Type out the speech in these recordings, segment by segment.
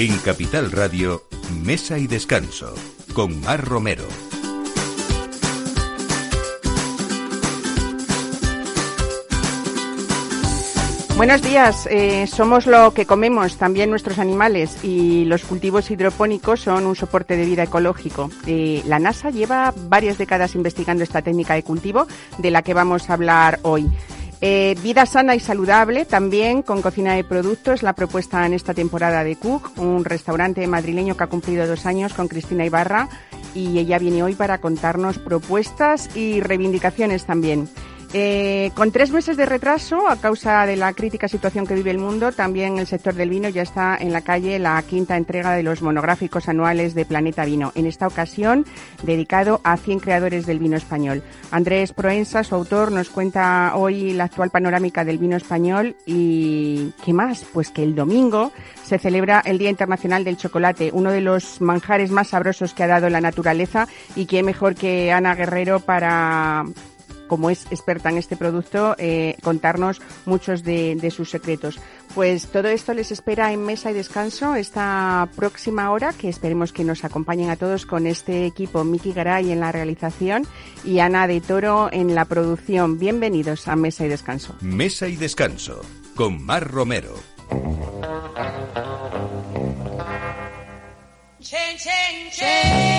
En Capital Radio, Mesa y Descanso, con Mar Romero. Buenos días. Eh, somos lo que comemos, también nuestros animales, y los cultivos hidropónicos son un soporte de vida ecológico. Eh, la NASA lleva varias décadas investigando esta técnica de cultivo de la que vamos a hablar hoy. Eh, vida sana y saludable también con cocina de productos, la propuesta en esta temporada de Cook, un restaurante madrileño que ha cumplido dos años con Cristina Ibarra y ella viene hoy para contarnos propuestas y reivindicaciones también. Eh, con tres meses de retraso, a causa de la crítica situación que vive el mundo, también el sector del vino ya está en la calle la quinta entrega de los monográficos anuales de Planeta Vino, en esta ocasión dedicado a 100 creadores del vino español. Andrés Proensa, su autor, nos cuenta hoy la actual panorámica del vino español y ¿qué más? Pues que el domingo se celebra el Día Internacional del Chocolate, uno de los manjares más sabrosos que ha dado la naturaleza y que mejor que Ana Guerrero para como es experta en este producto, eh, contarnos muchos de, sus secretos. Pues todo esto les espera en mesa y descanso esta próxima hora, que esperemos que nos acompañen a todos con este equipo, Miki Garay en la realización y Ana de Toro en la producción. Bienvenidos a Mesa y Descanso. Mesa y Descanso, con Mar Romero. ¿Qué les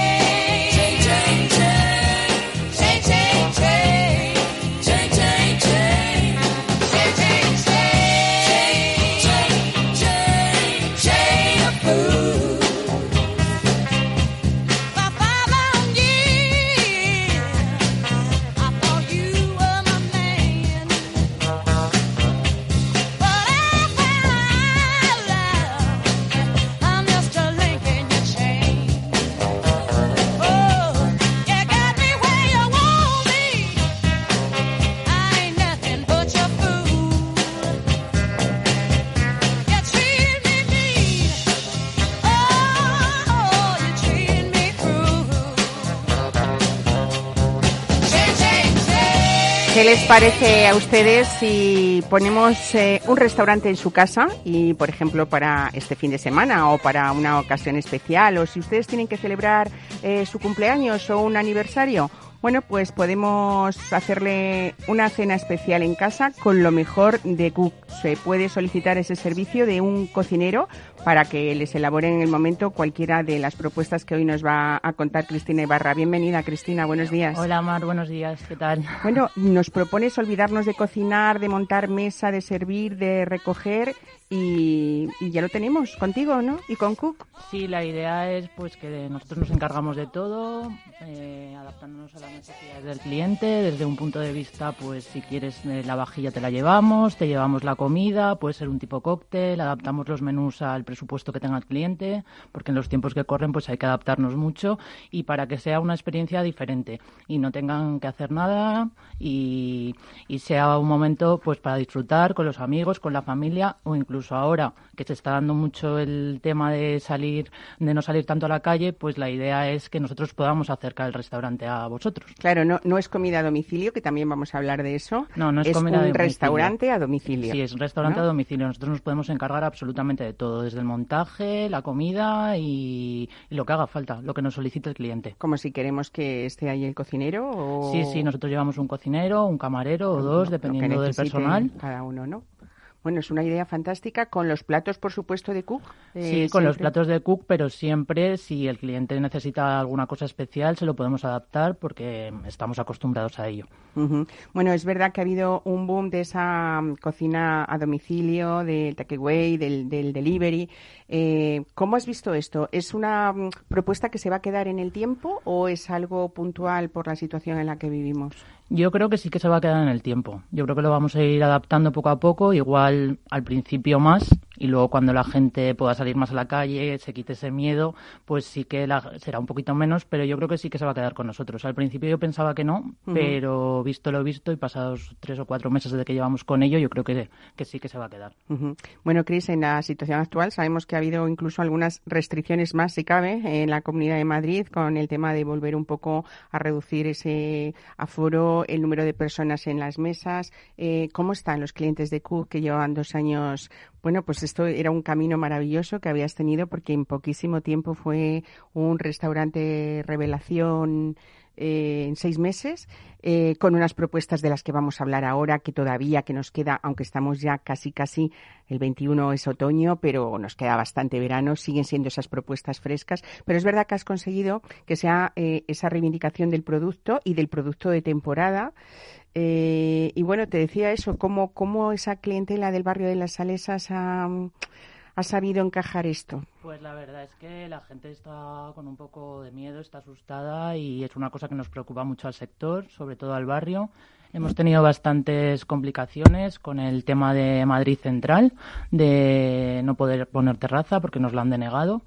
parece a ustedes si ponemos eh, un restaurante en su casa y, por ejemplo, para este fin de semana o para una ocasión especial o si ustedes tienen que celebrar eh, su cumpleaños o un aniversario? Bueno, pues podemos hacerle una cena especial en casa con lo mejor de Cook. Se puede solicitar ese servicio de un cocinero para que les elabore en el momento cualquiera de las propuestas que hoy nos va a contar Cristina Ibarra. Bienvenida, Cristina. Buenos días. Hola, Mar. Buenos días. ¿Qué tal? Bueno, nos propones olvidarnos de cocinar, de montar mesa, de servir, de recoger y, ya lo tenemos contigo, ¿no? Y con Cook. Sí, la idea es pues que nosotros nos encargamos de todo, eh, adaptándonos a las necesidades del cliente, desde un punto de vista, pues si quieres eh, la vajilla te la llevamos, te llevamos la comida, puede ser un tipo cóctel, adaptamos los menús al presupuesto que tenga el cliente, porque en los tiempos que corren pues hay que adaptarnos mucho y para que sea una experiencia diferente y no tengan que hacer nada y, y sea un momento pues para disfrutar con los amigos, con la familia o incluso incluso ahora que se está dando mucho el tema de salir, de no salir tanto a la calle, pues la idea es que nosotros podamos acercar el restaurante a vosotros. Claro, no, no es comida a domicilio, que también vamos a hablar de eso. No, no es, es comida un restaurante a domicilio. Sí, es un restaurante a domicilio. Nosotros nos podemos encargar absolutamente de todo, desde el montaje, la comida y, lo que haga falta, lo que nos solicite el cliente. Como si queremos que esté ahí el cocinero o... Sí, sí, nosotros llevamos un cocinero, un camarero o dos, dependiendo del personal. Cada uno, ¿no? Bueno, es una idea fantástica con los platos, por supuesto, de Cook. Eh, sí, con los platos de Cook, pero siempre si el cliente necesita alguna cosa especial se lo podemos adaptar porque estamos acostumbrados a ello. Bueno, es verdad que ha habido un boom de esa mm, cocina a domicilio, del takeaway, del, del delivery. Eh, ¿Cómo has visto esto? ¿Es una mm, propuesta que se va a quedar en el tiempo o es algo puntual por la situación en la que vivimos? Yo creo que sí que se va a quedar en el tiempo. Yo creo que lo vamos a ir adaptando poco a poco, igual al principio más y luego cuando la gente pueda salir más a la calle, se quite ese miedo, pues sí que será un poquito menos, pero yo creo que sí que se va a quedar con nosotros. Al principio yo pensaba que no, pero visto lo visto y pasados tres o cuatro meses desde que llevamos con ello, yo creo que, que sí que se va a quedar. Bueno, Cris, en la situación actual sabemos que ha habido incluso algunas restricciones más, si cabe, en la Comunidad de Madrid con el tema de volver un poco a reducir ese aforo, el número de personas en las mesas. Eh, ¿Cómo están los clientes de Cook que llevan dos años Bueno, pues esto era un camino maravilloso que habías tenido porque en poquísimo tiempo fue un restaurante revelación eh, en seis meses, eh, con unas propuestas de las que vamos a hablar ahora, que todavía que nos queda, aunque estamos ya casi casi, el 21 es otoño, pero nos queda bastante verano, siguen siendo esas propuestas frescas, pero es verdad que has conseguido que sea eh, esa reivindicación del producto y del producto de temporada. Y bueno, te decía eso, cómo, cómo esa clientela del barrio de las Salesas ha ha sabido encajar esto? Pues la verdad es que la gente está con un poco de miedo, está asustada y es una cosa que nos preocupa mucho al sector, sobre todo al barrio. Hemos tenido bastantes complicaciones con el tema de Madrid Central, de no poder poner terraza porque nos lo han denegado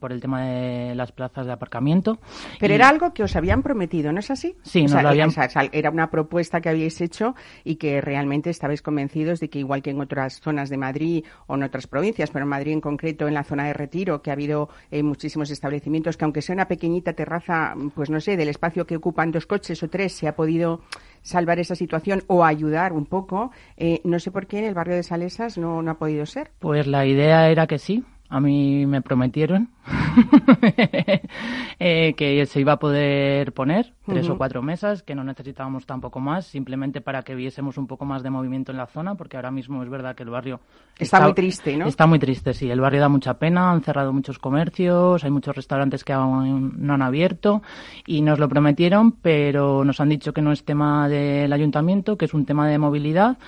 por, el tema de las plazas de aparcamiento. Pero era algo que os habían prometido, ¿no es así? Sí, nos lo habían... era una propuesta que habíais hecho y que realmente estabais convencidos de que igual que en otras zonas de Madrid o en otras provincias, pero en Madrid en concreto, en la zona de Retiro, que ha habido eh, muchísimos establecimientos que aunque sea una pequeñita terraza, pues no sé, del espacio que ocupan dos coches o tres, se ha podido salvar esa situación o ayudar un poco. Eh, no sé por qué en el barrio de Salesas no, no ha podido ser. Pues la idea era que sí, a mí me prometieron eh, que se iba a poder poner tres o cuatro mesas, que no necesitábamos tampoco más, simplemente para que viésemos un poco más de movimiento en la zona, porque ahora mismo es verdad que el barrio está, muy triste, ¿no? Está muy triste, sí. El barrio da mucha pena, han cerrado muchos comercios, hay muchos restaurantes que aún no han abierto y nos lo prometieron, pero nos han dicho que no es tema del ayuntamiento, que es un tema de movilidad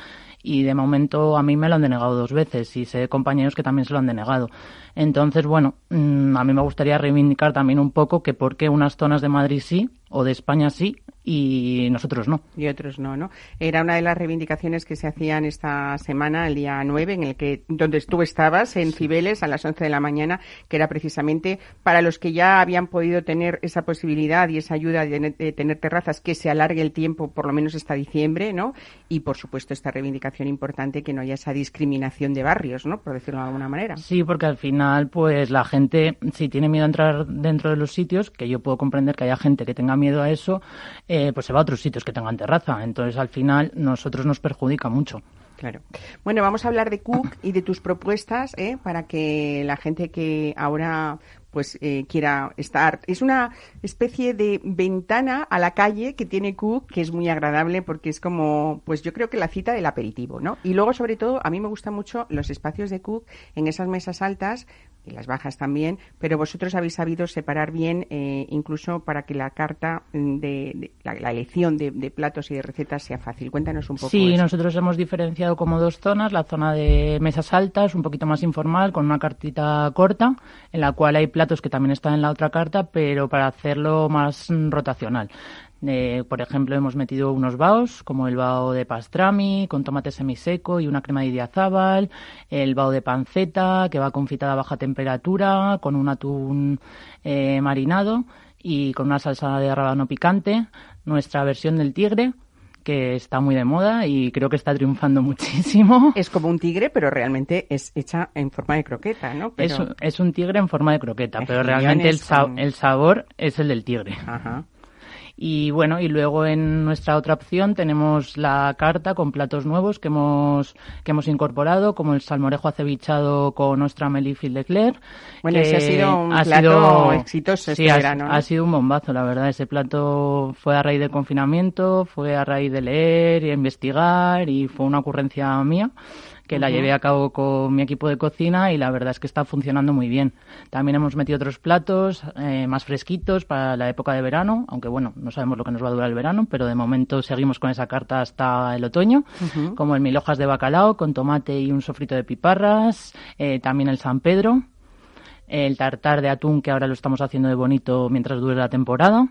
y de momento a mí me lo han denegado dos veces y sé compañeros que también se lo han denegado. Entonces, bueno, mm, a mí me gustaría reivindicar también un poco que por qué unas zonas de Madrid sí o de España sí y nosotros no. Y otros no, ¿no? Era una de las reivindicaciones que se hacían esta semana, el día 9, en el que donde tú estabas, en Cibeles, a las 11 de la mañana, que era precisamente para los que ya habían podido tener esa posibilidad y esa ayuda de, tener terrazas, que se alargue el tiempo, por lo menos hasta diciembre, ¿no? Y, por supuesto, esta reivindicación importante, que no haya esa discriminación de barrios, ¿no? Por decirlo de alguna manera. Sí, porque al final, pues la gente, si tiene miedo a entrar dentro de los sitios, que yo puedo comprender que haya gente que tenga miedo a eso, eh, pues se va a otros sitios que tengan terraza. Entonces, al final, nosotros nos perjudica mucho. Claro. Bueno, vamos a hablar de Cook y de tus propuestas ¿eh? para que la gente que ahora pues eh, quiera estar. Es una especie de ventana a la calle que tiene Cook, que es muy agradable porque es como, pues yo creo que la cita del aperitivo, ¿no? Y luego, sobre todo, a mí me gustan mucho los espacios de Cook en esas mesas altas, y las bajas también, pero vosotros habéis sabido separar bien, eh, incluso para que la carta de, la, elección de, platos y de recetas sea fácil. Cuéntanos un poco. Sí, nosotros hemos diferenciado como dos zonas, la zona de mesas altas, un poquito más informal, con una cartita corta, en la cual hay platos que también están en la otra carta, pero para hacerlo más rotacional. Eh, por ejemplo, hemos metido unos baos, como el bao de pastrami, con tomate semiseco y una crema de idiazábal, el bao de panceta, que va confitada a baja temperatura, con un atún eh, marinado y con una salsa de rábano picante, nuestra versión del tigre, que está muy de moda y creo que está triunfando muchísimo. Es como un tigre, pero realmente es hecha en forma de croqueta, ¿no? Es, un tigre en forma de croqueta, pero realmente el, el sabor es el del tigre. Ajá. Y bueno, y luego en nuestra otra opción tenemos la carta con platos nuevos que hemos, que hemos incorporado, como el salmorejo acevichado con nuestra melifil de Claire. Bueno, ese ha sido un plato exitoso este verano. Ha, sido un bombazo, la verdad. Ese plato fue a raíz del confinamiento, fue a raíz de leer y investigar y fue una ocurrencia mía que la llevé a cabo con mi equipo de cocina y la verdad es que está funcionando muy bien. También hemos metido otros platos eh, más fresquitos para la época de verano, aunque bueno, no sabemos lo que nos va a durar el verano, pero de momento seguimos con esa carta hasta el otoño, como el mil hojas de bacalao con tomate y un sofrito de piparras, eh, también el San Pedro, el tartar de atún que ahora lo estamos haciendo de bonito mientras dure la temporada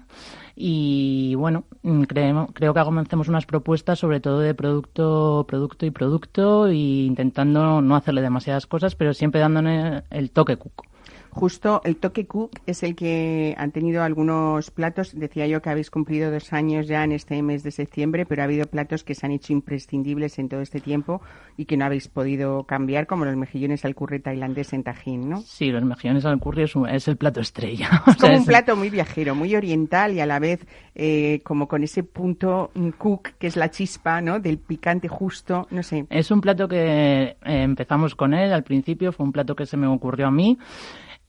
y bueno, mm, creo, creo que comencemos unas propuestas sobre todo de producto, producto y producto e intentando no hacerle demasiadas cosas, pero siempre dándole el toque cuco. Justo el toque cook es el que han tenido algunos platos. Decía yo que habéis cumplido dos años ya en este mes de septiembre, pero ha habido platos que se han hecho imprescindibles en todo este tiempo y que no habéis podido cambiar, como los mejillones al curry tailandés en Tajín, ¿no? Sí, los mejillones al curry es, el plato estrella. Es como un plato muy viajero, muy oriental y a la vez eh, como con ese punto cook, que es la chispa, ¿no? Del picante justo, no sé. Es un plato que eh, empezamos con él al principio, fue un plato que se me ocurrió a mí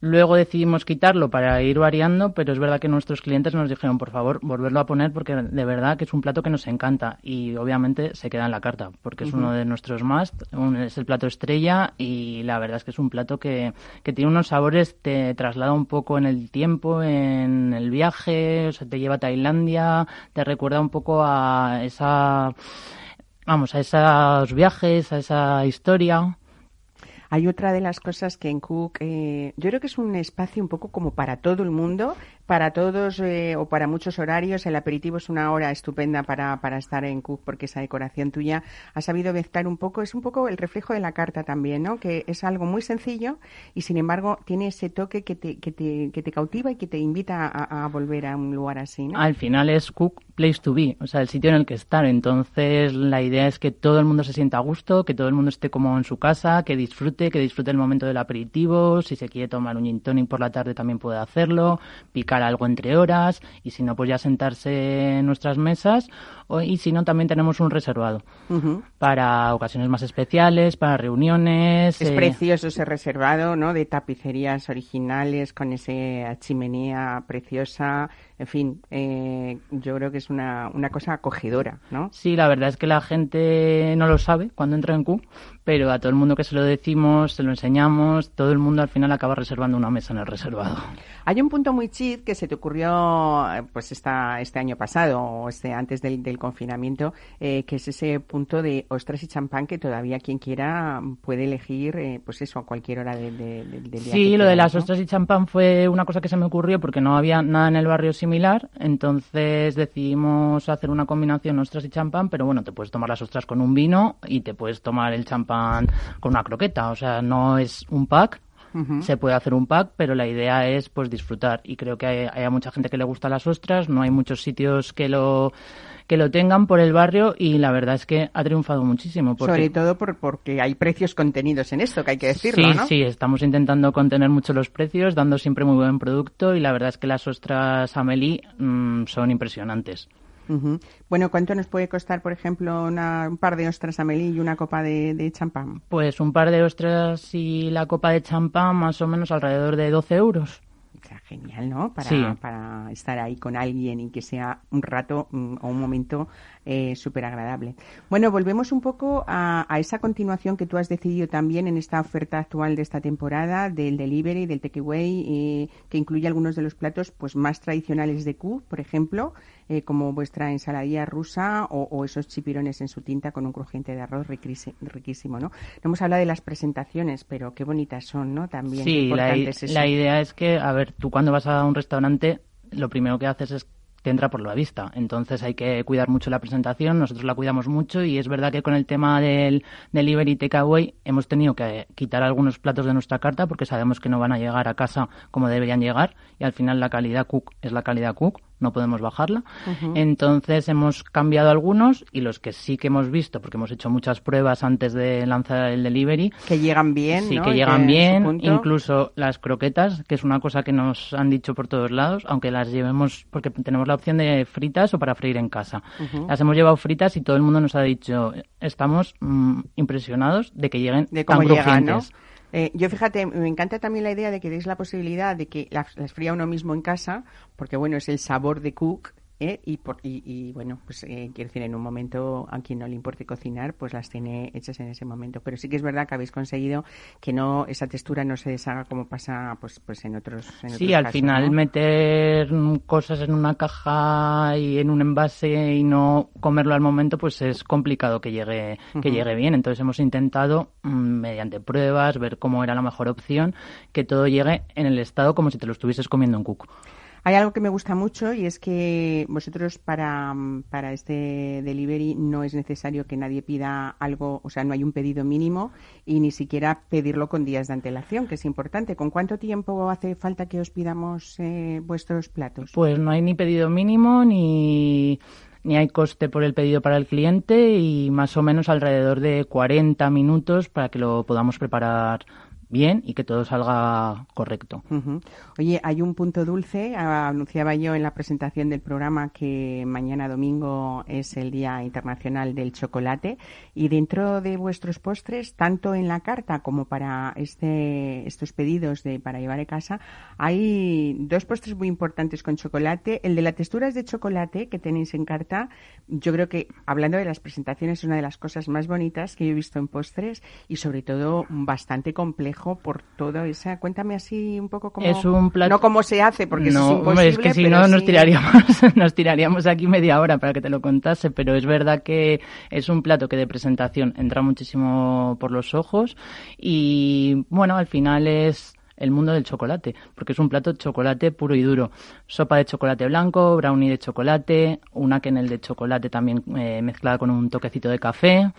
Luego decidimos quitarlo para ir variando, pero es verdad que nuestros clientes nos dijeron, por favor, volverlo a poner porque de verdad que es un plato que nos encanta y obviamente se queda en la carta porque es uno de nuestros más, es el plato estrella y la verdad es que es un plato que, que tiene unos sabores, te traslada un poco en el tiempo, en el viaje, o sea, te lleva a Tailandia, te recuerda un poco a esa, vamos, a esos viajes, a esa historia. Hay otra de las cosas que en Cook, eh, yo creo que es un espacio un poco como para todo el mundo, para todos eh, o para muchos horarios. El aperitivo es una hora estupenda para, para estar en Cook porque esa decoración tuya ha sabido mezclar un poco, es un poco el reflejo de la carta también, ¿no? Que es algo muy sencillo y sin embargo tiene ese toque que te, que te, que te cautiva y que te invita a, volver a un lugar así, ¿no? Al final es Cook place to be, o sea, el sitio en el que estar. Entonces, la idea es que todo el mundo se sienta a gusto, que todo el mundo esté como en su casa, que disfrute, que disfrute el momento del aperitivo. Si se quiere tomar un gin tonic por la tarde también puede hacerlo, picar algo entre horas y si no, pues ya sentarse en nuestras mesas. y si no, también tenemos un reservado para ocasiones más especiales, para reuniones. Es eh, precioso ese reservado, ¿no? De tapicerías originales con esa chimenea preciosa en fin, eh, yo creo que es una, una cosa acogedora, ¿no? Sí, la verdad es que la gente no lo sabe cuando entra en Q, pero a todo el mundo que se lo decimos, se lo enseñamos, todo el mundo al final acaba reservando una mesa en el reservado. Hay un punto muy chid que se te ocurrió pues esta, este año pasado o este antes del, del confinamiento, eh, que es ese punto de ostras y champán que todavía quien quiera puede elegir, eh, pues eso, a cualquier hora del día. Sí, lo de las ostras y champán fue una cosa que se me ocurrió porque no había nada en el barrio sin entonces decidimos hacer una combinación ostras y champán, pero bueno, te puedes tomar las ostras con un vino y te puedes tomar el champán con una croqueta, o sea, no es un pack, Se puede hacer un pack, pero la idea es pues disfrutar. Y creo que hay, hay, mucha gente que le gusta las ostras, no hay muchos sitios que lo que lo tengan por el barrio y la verdad es que ha triunfado muchísimo. Sobre todo por, porque hay precios contenidos en esto, que hay que decirlo, sí, Sí, estamos intentando contener mucho los precios, dando siempre muy buen producto y la verdad es que las ostras Amelie mm, son impresionantes. Bueno, ¿cuánto nos puede costar, por ejemplo, un par de ostras Amelie y una copa de, de, champán? Pues un par de ostras y la copa de champán más o menos alrededor de 12 euros genial, ¿no? Para, para estar ahí con alguien y que sea un rato mm, o un momento eh, súper agradable. Bueno, volvemos un poco a, esa continuación que tú has decidido también en esta oferta actual de esta temporada del delivery, del takeaway, eh, que incluye algunos de los platos pues más tradicionales de Q, por ejemplo, eh, como vuestra ensaladilla rusa o, esos chipirones en su tinta con un crujiente de arroz riquísimo, ¿no? No hemos hablado de las presentaciones, pero qué bonitas son, ¿no? También. Sí, la, la idea es que, a ver, tú cuando vas a un restaurante, lo primero que haces es te entra por la vista. Entonces hay que cuidar mucho la presentación, nosotros la cuidamos mucho y es verdad que con el tema del delivery takeaway hemos tenido que quitar algunos platos de nuestra carta porque sabemos que no van a llegar a casa como deberían llegar y al final la calidad cook es la calidad cook no podemos bajarla. Entonces hemos cambiado algunos y los que sí que hemos visto, porque hemos hecho muchas pruebas antes de lanzar el delivery. Que llegan bien. Sí, que llegan bien. Incluso las croquetas, que es una cosa que nos han dicho por todos lados, aunque las llevemos, porque tenemos la opción de fritas o para freír en casa. Las hemos llevado fritas y todo el mundo nos ha dicho, estamos mm, impresionados de que lleguen de tan crujientes. Eh, yo fíjate, me encanta también la idea de que deis la posibilidad de que las, las fría uno mismo en casa, porque bueno, es el sabor de cook ¿eh? y, por, y, bueno, pues eh, quiero decir, en un momento a quien no le importe cocinar, pues las tiene hechas en ese momento. Pero sí que es verdad que habéis conseguido que no esa textura no se deshaga como pasa pues pues en otros en Sí, al final meter cosas en una caja y en un envase y no comerlo al momento, pues es complicado que llegue que llegue bien. Entonces hemos intentado mm, mediante pruebas ver cómo era la mejor opción que todo llegue en el estado como si te lo estuvieses comiendo en cuco. Hay algo que me gusta mucho y es que vosotros para, para este delivery no es necesario que nadie pida algo, o sea, no hay un pedido mínimo y ni siquiera pedirlo con días de antelación, que es importante. ¿Con cuánto tiempo hace falta que os pidamos eh, vuestros platos? Pues no hay ni pedido mínimo ni ni hay coste por el pedido para el cliente y más o menos alrededor de 40 minutos para que lo podamos preparar bien y que todo salga correcto. Oye, hay un punto dulce. Anunciaba yo en la presentación del programa que mañana domingo es el Día Internacional del Chocolate y dentro de vuestros postres, tanto en la carta como para este, estos pedidos de para llevar a casa, hay dos postres muy importantes con chocolate. El de las texturas de chocolate que tenéis en carta, yo creo que hablando de las presentaciones es una de las cosas más bonitas que he visto en postres y sobre todo bastante complejo por todo esa. Cuéntame así un poco cómo. Es un plato... No cómo se hace, porque no, es imposible. Es que si no nos tiraríamos, nos tiraríamos aquí media hora para que te lo contase, pero es verdad que es un plato que de presentación entra muchísimo por los ojos y bueno, al final es el mundo del chocolate, porque es un plato chocolate puro y duro. Sopa de chocolate blanco, brownie de chocolate, una quenel de chocolate también eh, mezclada con un toquecito de café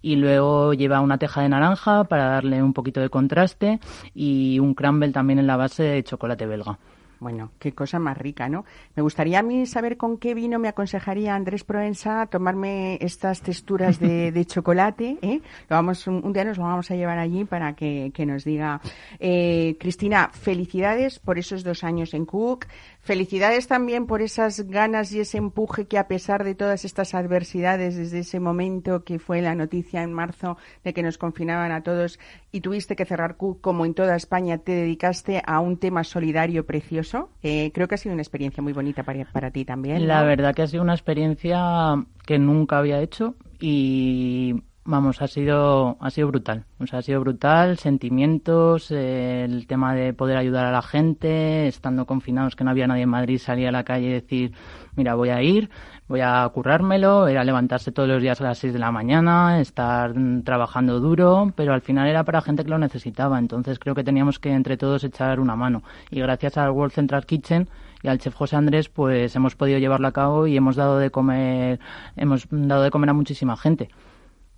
y luego lleva una teja de naranja para darle un poquito de contraste y un crumble también en la base de chocolate belga. Bueno, qué cosa más rica, ¿no? Me gustaría a mí saber con qué vino me aconsejaría Andrés Proensa tomarme estas texturas de, chocolate. ¿eh? Lo vamos, un, día nos lo vamos a llevar allí para que, nos diga. Eh, Cristina, felicidades por esos dos años en Cook. Felicidades también por esas ganas y ese empuje que a pesar de todas estas adversidades desde ese momento que fue la noticia en marzo de que nos confinaban a todos y tuviste que cerrar Cook como en toda España, te dedicaste a un tema solidario precioso. Eh, creo que ha sido una experiencia muy bonita para, para ti también. La verdad que ha sido una experiencia que nunca había hecho y Vamos, ha sido, ha sido brutal. O sea, ha sido brutal, sentimientos, el tema de poder ayudar a la gente, estando confinados, que no había nadie en Madrid, salir a la calle y decir, mira, voy a ir, voy a currármelo, era levantarse todos los días a las 6 de la mañana, estar trabajando duro, pero al final era para gente que lo necesitaba. Entonces creo que teníamos que entre todos echar una mano. Y gracias al World Central Kitchen y al chef José Andrés, pues hemos podido llevarlo a cabo y hemos dado de comer, hemos dado de comer a muchísima gente.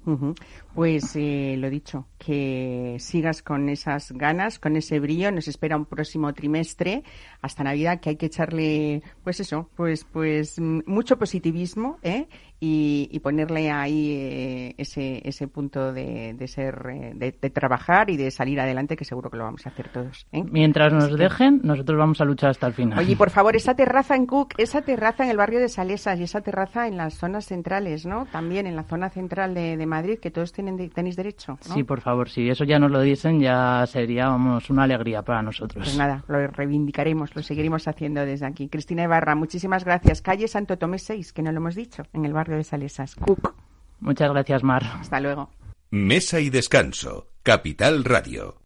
Uh -huh. Pues eh, lo dicho, que sigas con esas ganas, con ese brillo. Nos espera un próximo trimestre hasta Navidad que hay que echarle, pues eso, pues, pues mucho positivismo, ¿eh? y, ponerle ahí eh, ese, ese punto de, de ser, eh, de, trabajar y de salir adelante, que seguro que lo vamos a hacer todos. ¿eh? Mientras nos dejen, nosotros vamos a luchar hasta el final. Oye, por favor, esa terraza en Cook, esa terraza en el barrio de Salesas y esa terraza en las zonas centrales, ¿no? También en la zona central de, de Madrid, que todos tienen tenéis derecho. Sí, por favor, si eso ya nos lo dicen, ya sería, vamos, una alegría para nosotros. Pues nada, lo reivindicaremos, lo seguiremos haciendo desde aquí. Cristina Ibarra, muchísimas gracias. Calle Santo Tomé 6, que no lo hemos dicho, en el barrio de Salesas. Cook. Muchas gracias, Mar. Hasta luego. Mesa y descanso. Capital Radio.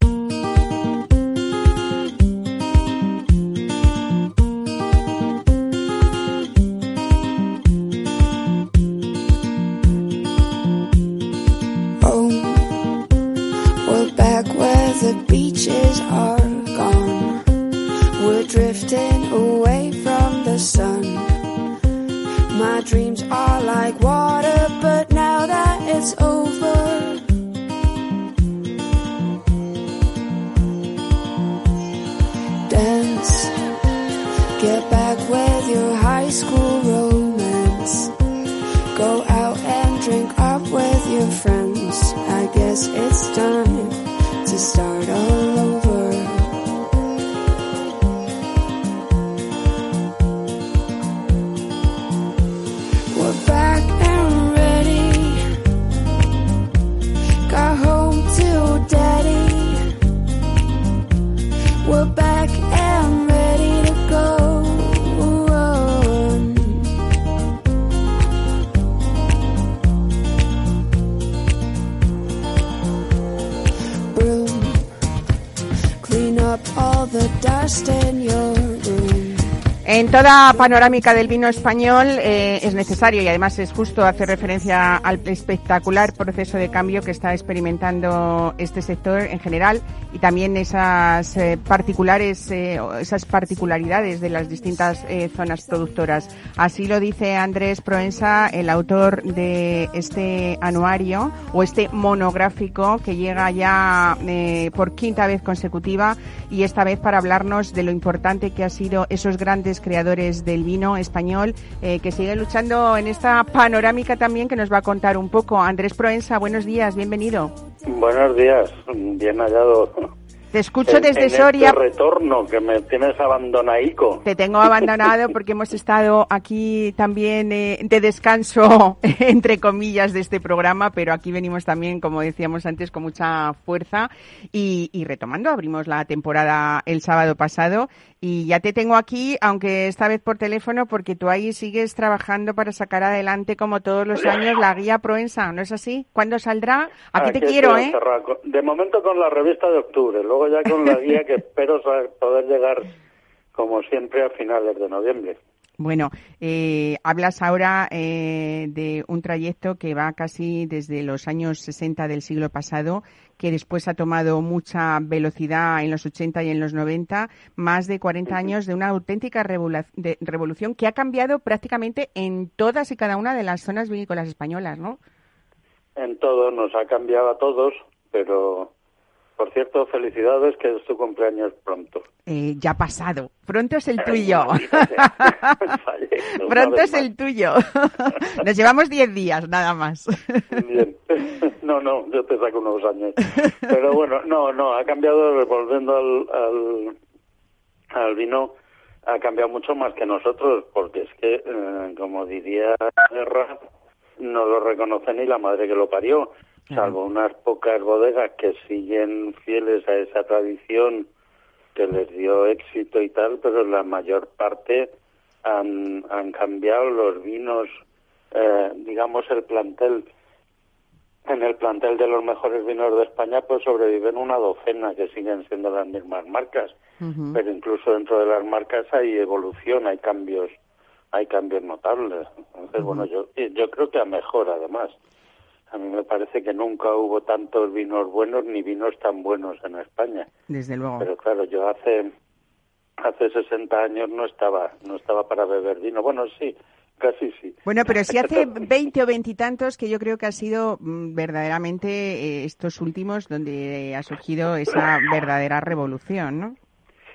Beaches are gone. We're drifting away from the sun. My dreams are like water, but now that it's over. Dance, get back with your high school romance. Go out and drink up with your friends. I guess it's time to start over. Toda panorámica del vino español eh, es necesario y además es justo hacer referencia al espectacular proceso de cambio que está experimentando este sector en general y también esas eh, particulares, eh, esas particularidades de las distintas zonas productoras. Así lo dice Andrés Proensa, el autor de este anuario o este monográfico que llega ya por quinta vez consecutiva y esta vez para hablarnos de lo importante que ha sido esos grandes creadores del vino español, eh, que sigue luchando en esta panorámica también que nos va a contar un poco. Andrés Proensa, buenos días, bienvenido. Buenos días, bien hallado. Te escucho desde este Soria. retorno que me tienes abandonaico. Te tengo abandonado porque hemos estado aquí también eh, de descanso, entre comillas, de este programa, pero aquí venimos también, como decíamos antes, con mucha fuerza y, y retomando. Abrimos la temporada el sábado pasado y ya te tengo aquí, aunque esta vez por teléfono, porque tú ahí sigues trabajando para sacar adelante, como todos los años, la guía Proensa, ¿no es así? ¿Cuándo saldrá? Aquí te quiero, ¿eh? De momento con la revista de octubre, luego ya con la guía que espero poder llegar, como siempre, a finales de noviembre. Bueno, eh, hablas ahora eh, de un trayecto que va casi desde los años 60 del siglo pasado, que después ha tomado mucha velocidad en los 80 y en los 90, más de 40 años de una auténtica revolu- de- revolución que ha cambiado prácticamente en todas y cada una de las zonas vinícolas españolas, ¿no? En todo nos ha cambiado a todos, pero por cierto, felicidades que es tu cumpleaños pronto. Eh, ya ha pasado. Pronto es el tuyo. Pronto es el tuyo. Nos llevamos 10 días, nada más. Bien. No, no, yo te saco unos años. Pero bueno, no, no, ha cambiado, volviendo al, al, al vino, ha cambiado mucho más que nosotros, porque es que, eh, como diría Guerra, no lo reconoce ni la madre que lo parió, salvo unas pocas bodegas que siguen fieles a esa tradición que les dio éxito y tal, pero la mayor parte han, han cambiado los vinos, eh, digamos, el plantel. En el plantel de los mejores vinos de España pues sobreviven una docena que siguen siendo las mismas marcas. Pero incluso dentro de las marcas hay evolución hay cambios hay cambios notables. Entonces bueno yo yo creo que a mejor además a mí me parece que nunca hubo tantos vinos buenos ni vinos tan buenos en España Desde luego. pero claro yo hace hace 60 años no estaba no estaba para beber vino bueno sí casi sí Bueno, pero si hace 20 o 20 y tantos que yo creo que ha sido mm, verdaderamente eh, estos últimos donde ha surgido esa verdadera revolución, ¿no?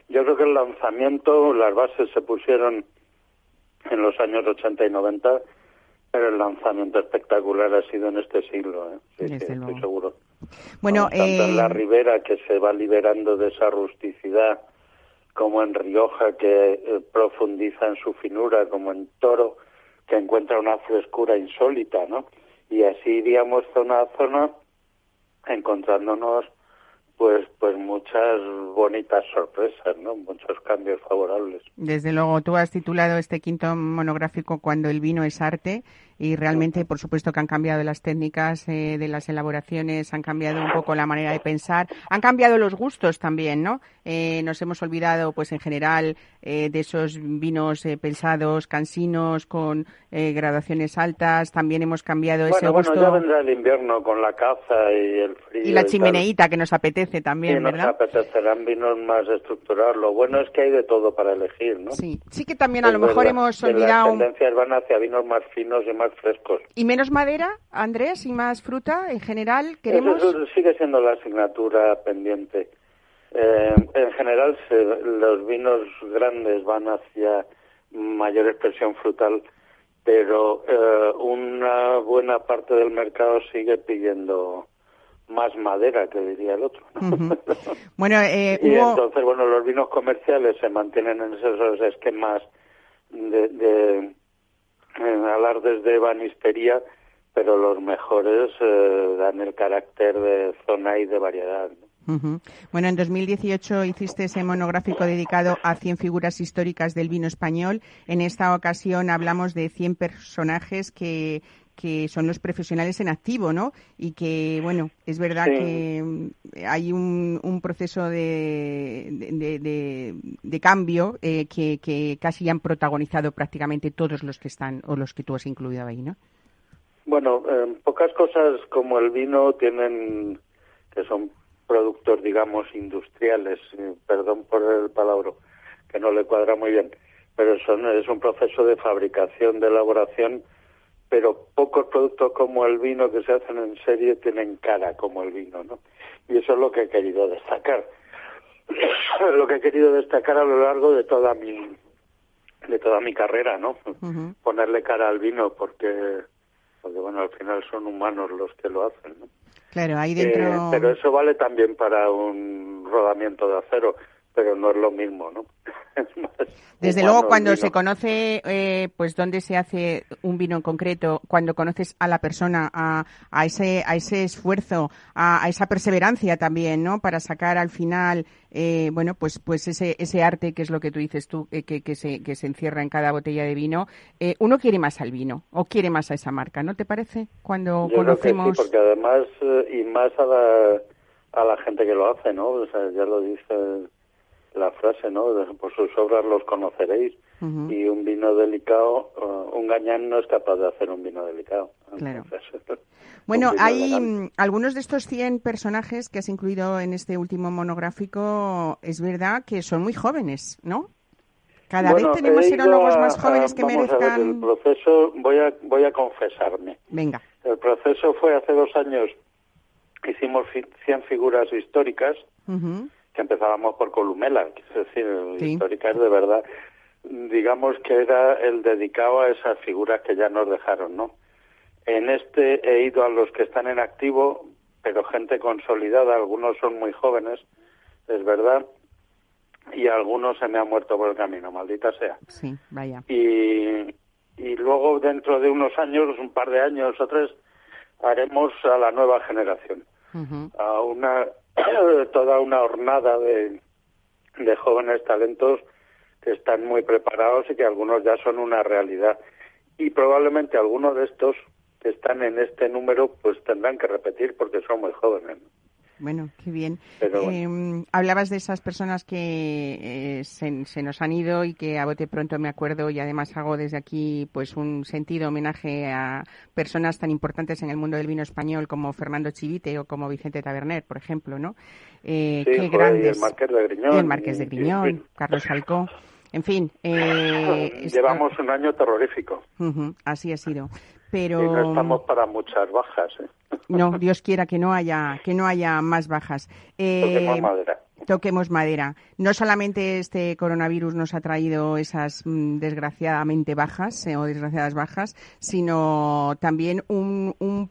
Yo creo que el lanzamiento, las bases se pusieron en los años 80 y 90, pero el lanzamiento espectacular ha sido en este siglo, ¿eh? sí, sí, estoy seguro. Bueno, tanto en eh, la Ribera, que se va liberando de esa rusticidad, como en Rioja, que eh, profundiza en su finura, como en Toro, que encuentra una frescura insólita, ¿no? Y así iríamos zona a zona, encontrándonos pues pues muchas bonitas sorpresas, ¿no? Muchos cambios favorables. desde luego, tú has titulado este quinto monográfico Cuando el vino es arte y realmente, por supuesto, que han cambiado las técnicas eh, de las elaboraciones, han cambiado un poco la manera de pensar, han cambiado los gustos también, ¿no? Eh, nos hemos olvidado, pues en general, eh, de esos vinos eh, pensados, cansinos, con eh, graduaciones altas. También hemos cambiado ese Bueno, bueno, gusto ya vendrá el invierno con la caza y el frío. y la tal. chimeneíta que nos apetece también, Sí, nos ¿verdad? apetecerán vinos más estructurados. Lo bueno es que hay de todo para elegir, ¿no? Sí, sí que también a Es lo mejor verdad hemos Las olvidado un- tendencias van hacia vinos más finos y más frescos. y menos madera, Andrés, y más fruta en general. Queremos Eso sigue siendo la asignatura pendiente. Eh, en general, se- los vinos grandes van hacia mayor expresión frutal, pero eh, una buena parte del mercado sigue pidiendo más madera, que diría el otro. ¿no? Bueno, eh, y hubo- entonces, bueno, los vinos comerciales se mantienen en esos esquemas de, de eh, alardes de banistería, pero los mejores eh, dan el carácter de zona y de variedad. ¿no? Bueno, en 2018 hiciste ese monográfico dedicado a 100 figuras históricas del vino español. En esta ocasión hablamos de 100 personajes que, que son los profesionales en activo, ¿no? Y que, bueno, es verdad Sí. que mm, hay un, un proceso de, de, de- de cambio eh, que, que casi han protagonizado prácticamente todos los que están o los que tú has incluido ahí, ¿no? Bueno, eh, pocas cosas como el vino tienen, que son productos, digamos, industriales, perdón por el palabra, que no le cuadra muy bien, pero son, es un proceso de fabricación, de elaboración, pero pocos productos como el vino que se hacen en serie tienen cara como el vino, ¿no? Y eso es lo que he querido destacar. lo que he querido destacar a lo largo de toda mi de toda mi carrera, ¿no? Ponerle cara al vino porque porque bueno, al final son humanos los que lo hacen, ¿no? Claro, ahí dentro. Eh, pero eso vale también para un rodamiento de acero, pero no es lo mismo, ¿no? Desde luego, cuando se conoce, eh, pues, dónde se hace un vino en concreto, cuando conoces a la persona, a, a ese, a ese esfuerzo, a, esa perseverancia también, ¿no? Para sacar al final, eh, bueno, pues, pues ese, ese arte que es lo que tú dices tú, eh, que, que, se, que se encierra en cada botella de vino, uno quiere más al vino o quiere más a esa marca, ¿no te parece? Cuando conocemos. sí, porque además, y más a la, a la gente que lo hace, ¿no? O sea, ya lo dice la frase, ¿no? Por sus obras los conoceréis. Y un vino delicado, uh, un gañán no es capaz de hacer un vino delicado. Claro. bueno, hay algunos de estos 100 personajes que has incluido en este último monográfico, es verdad que son muy jóvenes, ¿no? Cada vez tenemos enólogos más jóvenes que merezcan. el proceso, voy a, voy a confesarme. Venga. El proceso fue hace dos años, hicimos 100 figuras históricas que empezábamos por Columela, es decir, histórica es de verdad, digamos que era el dedicado a esas figuras que ya nos dejaron, ¿no? En este he ido a los que están en activo, pero gente consolidada, algunos son muy jóvenes, es verdad, y algunos se me han muerto por el camino, maldita sea. Sí, vaya. Y, y luego dentro de unos años, un par de años o tres, haremos a la nueva generación, a una toda una hornada de, jóvenes talentos que están muy preparados y que algunos ya son una realidad. Y probablemente algunos de estos que están en este número pues tendrán que repetir porque son muy jóvenes. Bueno, qué bien. Em, hablabas de esas personas que eh, se, nos han ido y que a bote pronto me acuerdo y además hago desde aquí pues un sentido homenaje a personas tan importantes en el mundo del vino español como Fernando Chivite o como Vicente Taberner, por ejemplo, ¿no? Eh, qué grandes. El Marqués de Griñón. El Marqués de Griñón, Carlos Falcó. En fin. Eh, Llevamos un año terrorífico. así ha sido. Pero... Y no estamos para muchas bajas. ¿eh? No, Dios quiera que no haya, que no haya más bajas. Eh, toquemos madera. Toquemos madera. No solamente este coronavirus nos ha traído esas mm, desgraciadamente bajas eh, o desgraciadas bajas, sino también un, un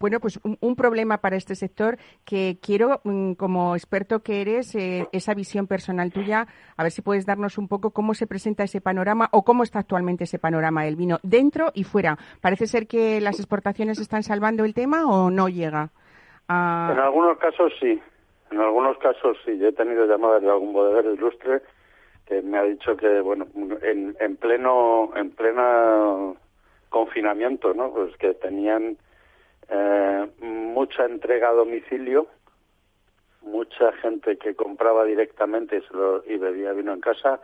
bueno, pues un, problema para este sector que quiero, mm, como experto que eres, eh, esa visión personal tuya, a ver si puedes darnos un poco cómo se presenta ese panorama o cómo está actualmente ese panorama del vino dentro y fuera. Parece ser que las exportaciones están salvando el tema o no llega. En algunos casos sí, en algunos casos sí. Yo he tenido llamadas de algún bodeguero ilustre que me ha dicho que, bueno, en, en pleno, en plena confinamiento, ¿no? Pues que tenían eh, mucha entrega a domicilio, mucha gente que compraba directamente y, bebía vino en casa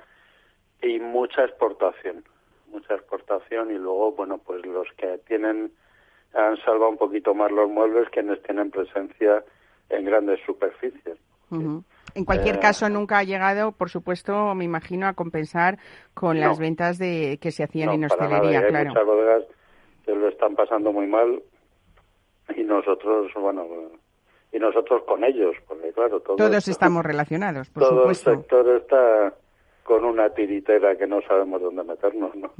y mucha exportación, mucha exportación y luego, bueno, pues los que tienen, han salvado un poquito más los muebles, quienes tienen presencia en grandes superficies. En cualquier eh, caso, nunca ha llegado, por supuesto, me imagino, a compensar con las ventas de que se hacían en hostelería, Hay claro. muchas bodegas que lo están pasando muy mal y nosotros, bueno, y nosotros con ellos, porque claro, todos estamos relacionados, por todo supuesto. el sector está con una tiritera que no sabemos dónde meternos, ¿no?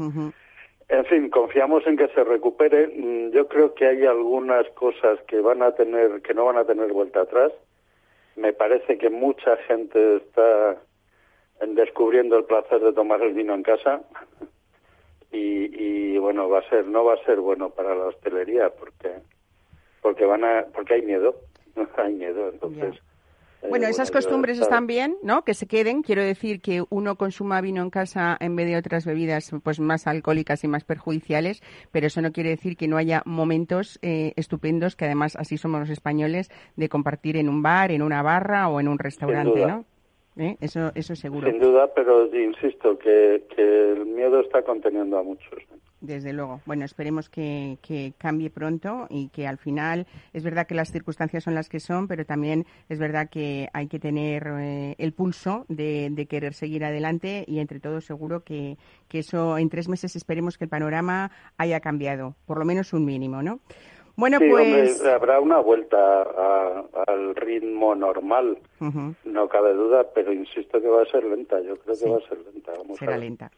En fin, confiamos en que se recupere. Mm, yo creo que hay algunas cosas que van a tener, que no van a tener vuelta atrás. Me parece que mucha gente está descubriendo el placer de tomar el vino en casa. Y, y bueno, va a ser, no va a ser bueno para la hostelería porque porque van a porque hay miedo hay miedo entonces eh, bueno, esas costumbres están bien, ¿no? Que se queden. Quiero decir que uno consuma vino en casa en vez de otras bebidas pues más alcohólicas y más perjudiciales, pero eso no quiere decir que no haya momentos eh, estupendos, que además así somos los españoles, de compartir en un bar, en una barra o en un restaurante, ¿no? ¿Eh? Eso, eso seguro. Sin duda, pero insisto que, que el miedo está conteniendo a muchos. Desde luego. Bueno, esperemos que, cambie pronto y que al final es verdad que las circunstancias son las que son, pero también es verdad que hay que tener eh, el pulso de, querer seguir adelante y entre todos seguro que, eso en tres meses esperemos que el panorama haya cambiado, por lo menos un mínimo, ¿no? Bueno, pues habrá una vuelta al ritmo normal, no cabe duda, pero insisto que va a ser lenta. Yo creo que va a ser lenta. Será lenta.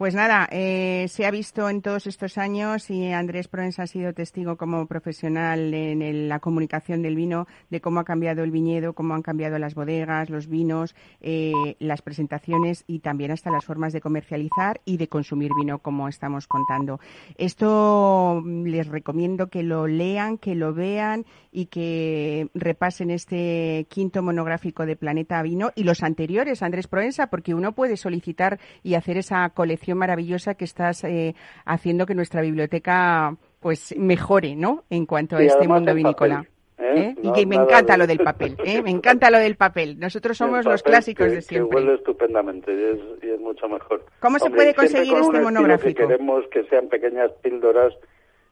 Pues nada, eh, se ha visto en todos estos años y Andrés Proensa ha sido testigo como profesional en la comunicación del vino de cómo ha cambiado el viñedo, cómo han cambiado las bodegas, los vinos, eh, las presentaciones y también hasta las formas de comercializar y de consumir vino, como estamos contando. Esto mm, les recomiendo que lo lean, que lo vean y que repasen este quinto monográfico de Planeta Vino y los anteriores, Andrés Proensa, porque uno puede solicitar y hacer esa colección maravillosa que estás eh, haciendo que nuestra biblioteca pues mejore, ¿no? En cuanto a este mundo vinícola. ¿eh? ¿Eh? y que me encanta lo del papel, ¿eh? me encanta lo del papel. Nosotros somos los clásicos de siempre. Que huele estupendamente y es, mucho mejor. ¿Cómo se puede conseguir este monográfico? queremos que sean pequeñas píldoras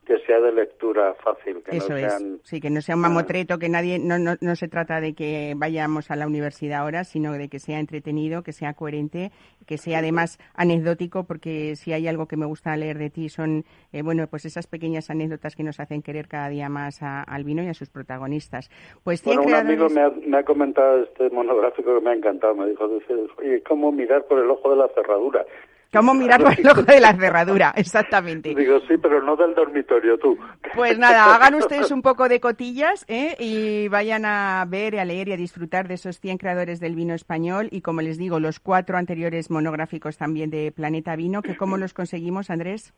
que sea de lectura fácil. Que Eso no es, sean... sí, que no sea un mamotreto, que nadie, no, no, no, se trata de que vayamos a la universidad ahora, sino de que sea entretenido, que sea coherente, que sea además anecdótico, porque si hay algo que me gusta leer de ti son, eh, bueno, pues esas pequeñas anécdotas que nos hacen querer cada día más al vino y a sus protagonistas. Pues bueno, un amigo me ha, me ha, comentado este monográfico que me ha encantado, me dijo, dice, oye, ¿cómo mirar por el ojo de la cerradura? ¿Cómo mirar por el ojo de la cerradura? Exactamente. Digo, sí, pero no del dormitorio, tú. Pues nada, hagan ustedes un poco de cotillas ¿eh? y vayan a ver, a leer y a disfrutar de esos 100 creadores del vino español y, como les digo, los cuatro anteriores monográficos también de Planeta Vino, que ¿cómo los conseguimos, Andrés?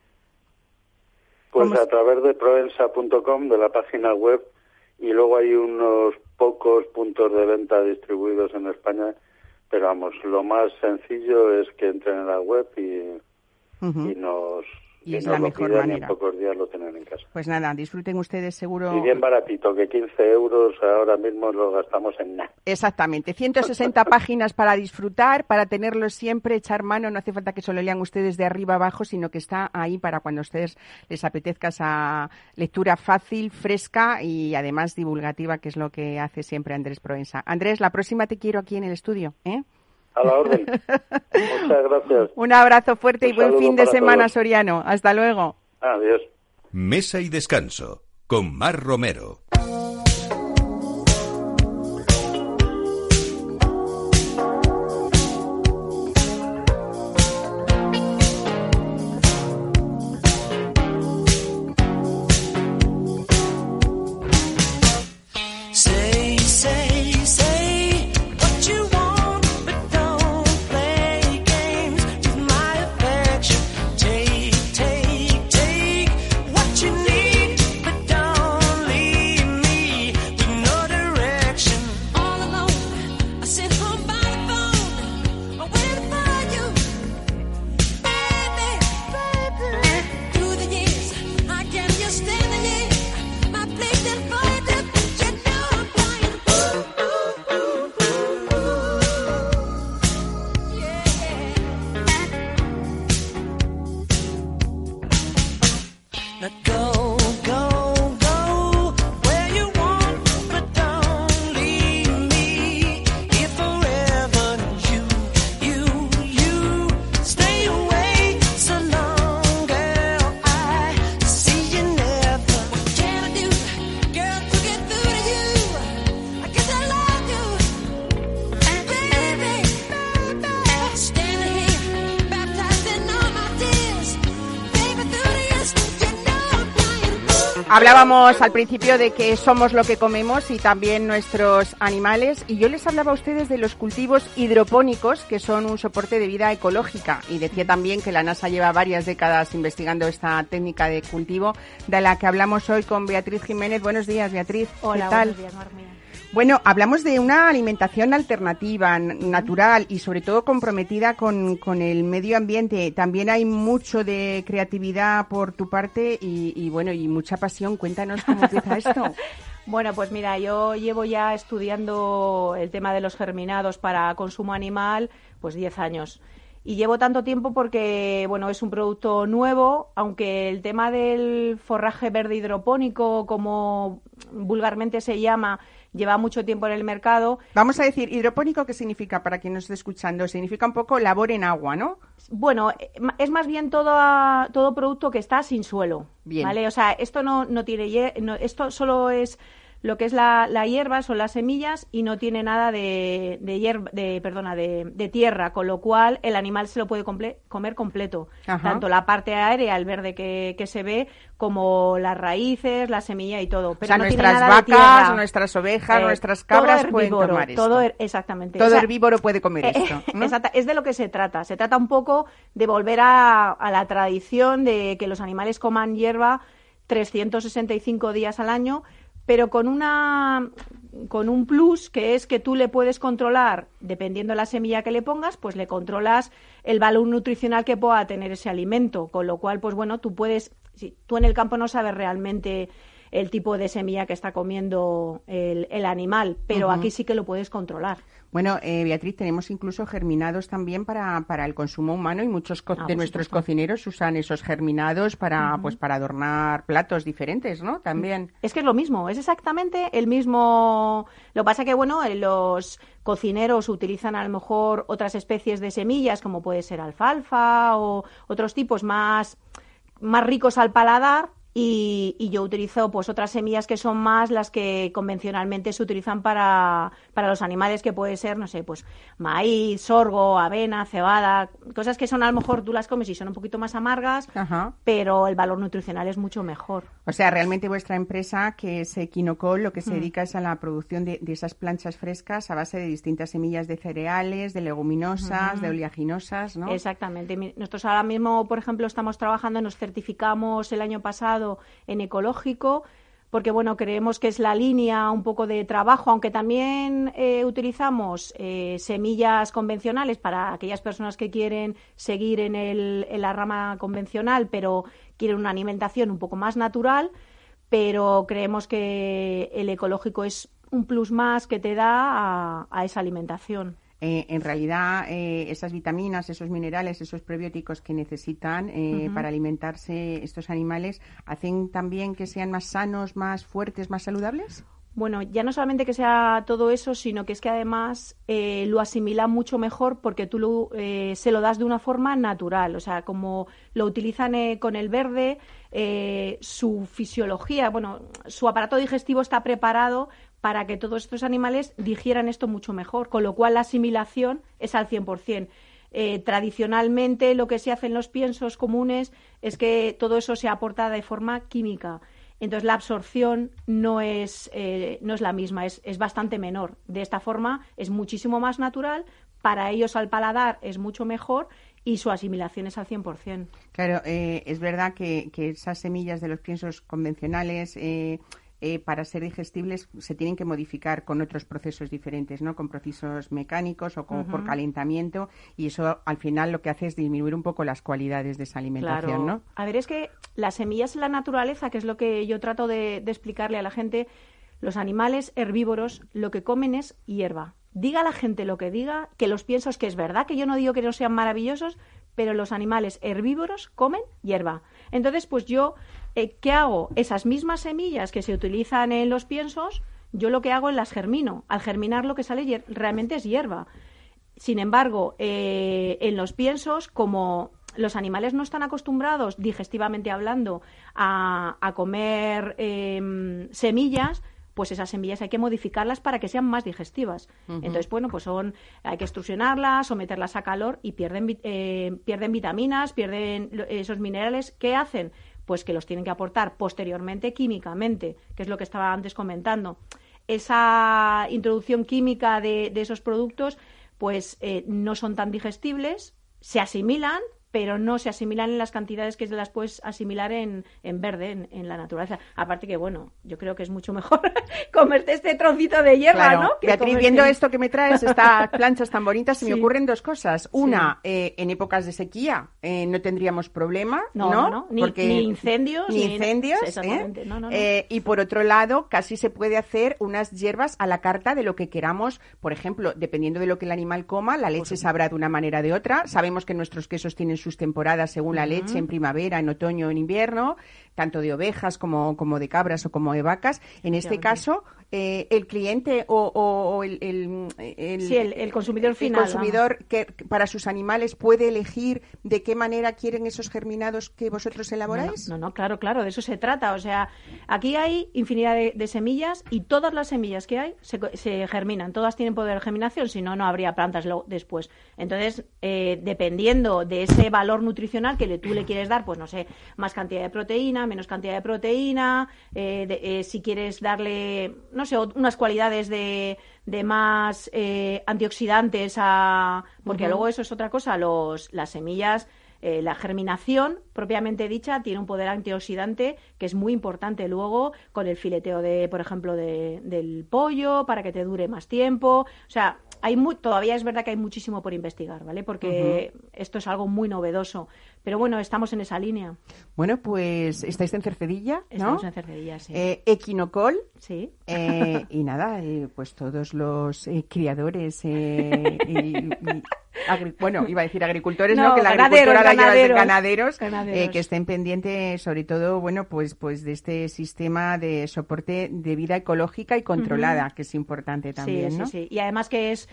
Pues a través de proensa.com, de la página web, y luego hay unos pocos puntos de venta distribuidos en España pero vamos, lo más sencillo es que entren en la web y, y nos y, es la mejor manera. en pocos días lo tienen en casa. Pues nada, disfruten ustedes seguro. Y bien baratito, que 15 euros ahora mismo lo gastamos en nada. Exactamente, 160 páginas para disfrutar, para tenerlo siempre, echar mano, no hace falta que solo lean ustedes de arriba abajo, sino que está ahí para cuando a ustedes les apetezca esa lectura fácil, fresca y además divulgativa, que es lo que hace siempre Andrés Proensa. Andrés, la próxima te quiero aquí en el estudio, ¿eh? A la orden. Muchas gracias. Un abrazo fuerte y buen fin de semana, Soriano. Hasta luego. Adiós. Mesa y descanso con Mar Romero. Hablábamos al principio de que somos lo que comemos y también nuestros animales y yo les hablaba a ustedes de los cultivos hidropónicos que son un soporte de vida ecológica y decía también que la NASA lleva varias décadas investigando esta técnica de cultivo de la que hablamos hoy con Beatriz Jiménez. Buenos días, Beatriz. Hola, ¿Qué tal? buenos días. Bueno, hablamos de una alimentación alternativa, natural y sobre todo comprometida con, el medio ambiente. También hay mucho de creatividad por tu parte y, y bueno, y mucha pasión. Cuéntanos cómo empieza esto. Bueno, pues mira, yo llevo ya estudiando el tema de los germinados para consumo animal, pues 10 años. Y llevo tanto tiempo porque, bueno, es un producto nuevo, aunque el tema del forraje verde hidropónico, como vulgarmente se llama, lleva mucho tiempo en el mercado. Vamos a decir, hidropónico, ¿qué significa para quien nos esté escuchando? Significa un poco labor en agua, ¿no? Bueno, es más bien todo, todo producto que está sin suelo. Bien. ¿vale? O sea, esto no, no tiene, no, esto solo es lo que es la, la hierba, son las semillas y no tiene nada de, de, hierba, de perdona, de, de tierra, con lo cual el animal se lo puede comple- comer completo. Ajá. Tanto la parte aérea, el verde que, que se ve, como las raíces, la semilla y todo. O Pero sea, no tiene nuestras nada de vacas, tierra. nuestras ovejas, Eh, nuestras todo cabras pueden herbívoro, tomar esto. todo exactamente. Todo O sea, herbívoro puede comer eh, esto. ¿no? exacta- es de lo que se trata. Se trata un poco de volver a, a la tradición de que los animales coman hierba 365 días al año, pero con una con un plus que es que tú le puedes controlar, dependiendo de la semilla que le pongas, pues le controlas el valor nutricional que pueda tener ese alimento, con lo cual, pues bueno, tú puedes, si tú en el campo no sabes realmente el tipo de semilla que está comiendo el, el animal, pero aquí sí que lo puedes controlar. Bueno, eh, Beatriz, tenemos incluso germinados también para, para el consumo humano y muchos co- Ah, de nuestros supuesto. cocineros usan esos germinados para, pues, para adornar platos diferentes, ¿no? También. Es que es lo mismo, es exactamente el mismo. Lo que pasa que, bueno, eh, los cocineros utilizan a lo mejor otras especies de semillas, como puede ser alfalfa o otros tipos más, más ricos al paladar. Y, y yo utilizo pues otras semillas que son más las que convencionalmente se utilizan para, para los animales, que puede ser, no sé, pues maíz, sorgo, avena, cebada, cosas que son a lo mejor tú las comes y son un poquito más amargas, Ajá. pero el valor nutricional es mucho mejor. O sea, realmente vuestra empresa, que es Equinocol, lo que Mm. se dedica es a la producción de, de esas planchas frescas a base de distintas semillas de cereales, de leguminosas, de oleaginosas, ¿no? Exactamente. Nosotros ahora mismo, por ejemplo, estamos trabajando, nos certificamos el año pasado en ecológico, porque bueno, creemos que es la línea un poco de trabajo, aunque también eh, utilizamos eh, semillas convencionales para aquellas personas que quieren seguir en, el, en la rama convencional, pero quieren una alimentación un poco más natural, pero creemos que el ecológico es un plus más que te da a- a esa alimentación. Eh, en realidad, eh, esas vitaminas, esos minerales, esos prebióticos que necesitan eh, para alimentarse estos animales, ¿hacen también que sean más sanos, más fuertes, más saludables? Bueno, ya no solamente que sea todo eso, sino que es que además eh, lo asimila mucho mejor porque tú lo, eh, se lo das de una forma natural. O sea, como lo utilizan eh, con el verde, su fisiología, bueno, su aparato digestivo está preparado para que todos estos animales digieran esto mucho mejor, con lo cual la asimilación es al 100%. Eh, tradicionalmente lo que se hace en los piensos comunes es que todo eso se aporta de forma química. Entonces la absorción no es, eh, no es la misma, es, es bastante menor. De esta forma es muchísimo más natural, para ellos al paladar es mucho mejor y su asimilación es al 100%. Claro, eh, es verdad que, que esas semillas de los piensos convencionales, eh, eh, para ser digestibles, se tienen que modificar con otros procesos diferentes, ¿no? Con procesos mecánicos o con- por calentamiento, y eso al final lo que hace es disminuir un poco las cualidades de esa alimentación, ¿no? A ver, es que las semillas en la naturaleza, que es lo que yo trato de, de explicarle a la gente, los animales herbívoros lo que comen es hierba. Diga a la gente lo que diga, que los piensos que es verdad, que yo no digo que no sean maravillosos, pero los animales herbívoros comen hierba. Entonces, pues yo, eh, ¿qué hago? Esas mismas semillas que se utilizan en los piensos, yo lo que hago es las germino. Al germinar lo que sale realmente es hierba. Sin embargo, eh, en los piensos, como los animales no están acostumbrados, digestivamente hablando, a, a comer em, semillas, pues esas semillas hay que modificarlas para que sean más digestivas. Entonces, bueno, pues son, hay que extrusionarlas, someterlas a calor y pierden, eh, pierden vitaminas, pierden esos minerales. ¿Qué hacen? Pues que los tienen que aportar posteriormente químicamente, que es lo que estaba antes comentando. Esa introducción química de, de esos productos, pues eh, no son tan digestibles, se asimilan, pero no se asimilan en las cantidades que se las puedes asimilar en, en verde, en, en la naturaleza. Aparte que, bueno, yo creo que es mucho mejor comerte este trocito de hierba, Claro. ¿no? Que Beatriz, comerte- viendo esto que me traes, estas planchas tan bonitas, se me ocurren dos cosas. Una, eh, en épocas de sequía eh, no tendríamos problema, No, ¿no? Ni- ni incendios, Ni ni- incendios, Exactamente. ¿eh? Eh, y por otro lado, casi se puede hacer unas hierbas a la carta de lo que queramos. Por ejemplo, dependiendo de lo que el animal coma, la leche sabrá de una manera o de otra. Sabemos que nuestros quesos tienen sus temporadas según la leche, en primavera, en otoño, en invierno. Tanto de ovejas como, como de cabras o como de vacas. En este caso, eh, el cliente o, el, el, consumidor final. consumidor que para sus animales puede elegir de qué manera quieren esos germinados que vosotros elaboráis. No, no, claro, claro, de eso se trata. O sea, aquí hay infinidad de, semillas y todas las semillas que hay se, germinan. Todas tienen poder de germinación, si no, no habría plantas después. Entonces, eh, dependiendo de ese valor nutricional que tú le quieres dar, pues no sé, más cantidad de proteína, menos cantidad de proteína, eh, si quieres darle no sé, unas cualidades de, de más eh, antioxidantes, a, porque luego eso es otra cosa, los, las semillas, eh, la germinación propiamente dicha tiene un poder antioxidante que es muy importante luego con el fileteo de, por ejemplo, de, del pollo para que te dure más tiempo. O sea, hay todavía es verdad que hay muchísimo por investigar, ¿vale? Porque esto es algo muy novedoso. Pero bueno, estamos en esa línea. Bueno, pues estáis en Cercedilla, ¿no? Estamos en Cercedilla, sí. Eh, Equinocol. Sí. Eh, y nada, eh, pues todos los criadores y, bueno, iba a decir agricultores, no, que la agricultura la lleva ganaderos, que estén pendientes sobre todo, bueno, pues pues de este sistema de soporte de vida ecológica y controlada, que es importante también, sí, ¿no? Sí, sí, y además que es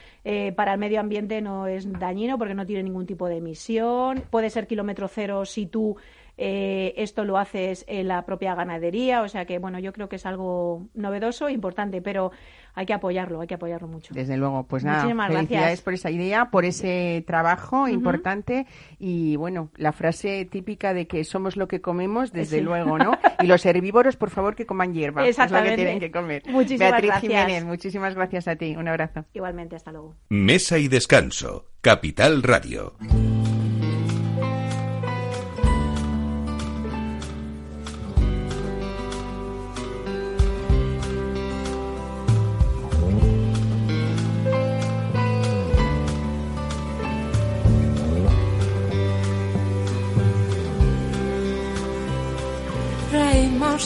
para el medio ambiente no es dañino porque no tiene ningún tipo de emisión, puede ser kilómetro cero si tú eh, esto lo haces en la propia ganadería, o sea que, bueno, yo creo que es algo novedoso, importante, pero hay que apoyarlo, hay que apoyarlo mucho. Desde luego, pues nada, felicidades gracias. por esa idea, por ese trabajo importante y, bueno, la frase típica de que somos lo que comemos, desde luego, ¿no? Y los herbívoros, por favor, que coman hierba, es lo que tienen que comer. Muchísimas Beatriz gracias. Jiménez, muchísimas gracias a ti, un abrazo. Igualmente, hasta luego. Mesa y descanso, Capital Radio.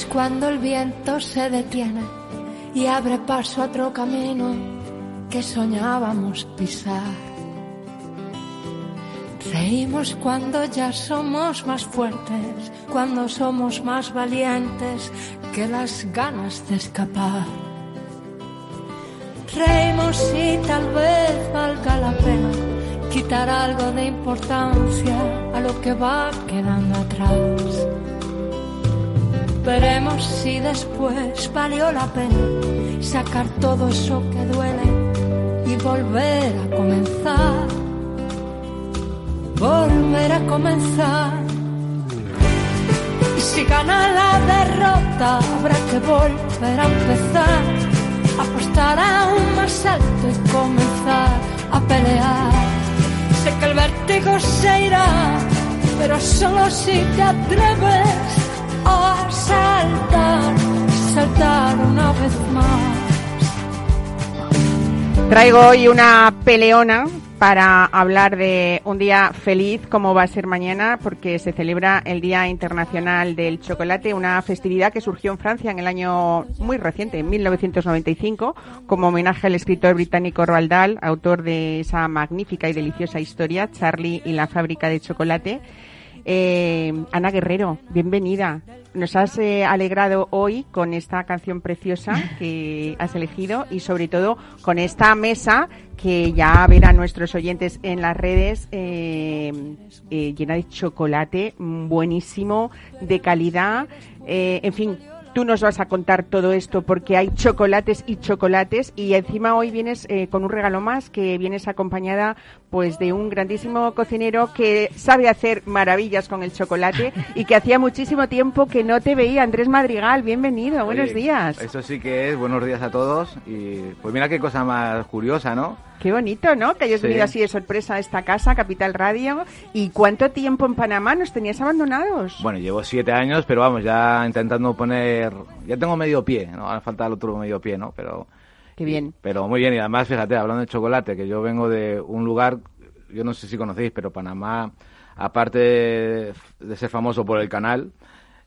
Cuando el viento se detiene y abre paso a otro camino que soñábamos pisar. Reímos cuando ya somos más fuertes, cuando somos más valientes que las ganas de escapar. Reímos y tal vez valga la pena quitar algo de importancia a lo que va quedando atrás. Veremos si después valió la pena sacar todo eso que duele y volver a comenzar. Volver a comenzar. Y si gana la derrota, habrá que volver a empezar. Apostar aún más alto y comenzar a pelear. Sé que el vértigo se irá, pero solo si te atreves saltar, saltar una vez más. Traigo hoy una peleona para hablar de un día feliz como va a ser mañana porque se celebra el Día Internacional del Chocolate, una festividad que surgió en Francia en el año muy reciente, en 1995, como homenaje al escritor británico Roald Dahl, autor de esa magnífica y deliciosa historia, Charlie y la fábrica de chocolate. Eh, Ana Guerrero, bienvenida. Nos has eh, alegrado hoy con esta canción preciosa que has elegido y sobre todo con esta mesa que ya verán nuestros oyentes en las redes eh, llena de chocolate buenísimo, de calidad. en fin, Tú nos vas a contar todo esto porque hay chocolates y chocolates y encima hoy vienes eh, con un regalo más que vienes acompañada pues de un grandísimo cocinero que sabe hacer maravillas con el chocolate y que hacía muchísimo tiempo que no te veía. Andrés Madrigal, bienvenido, buenos días. Eso sí que es, buenos días a todos y pues mira qué cosa más curiosa, ¿no? Qué bonito, ¿no? Que hayas venido así de sorpresa a esta casa, Capital Radio. ¿Y cuánto tiempo en Panamá nos tenías abandonados? Bueno, llevo siete años, pero vamos, ya intentando poner... Ya tengo medio pie, ¿no? Ahora falta el otro medio pie, ¿no? Pero... Qué bien. Pero muy bien, y además, fíjate, hablando de chocolate, que yo vengo de un lugar, yo no sé si conocéis, pero Panamá, aparte de ser famoso por el canal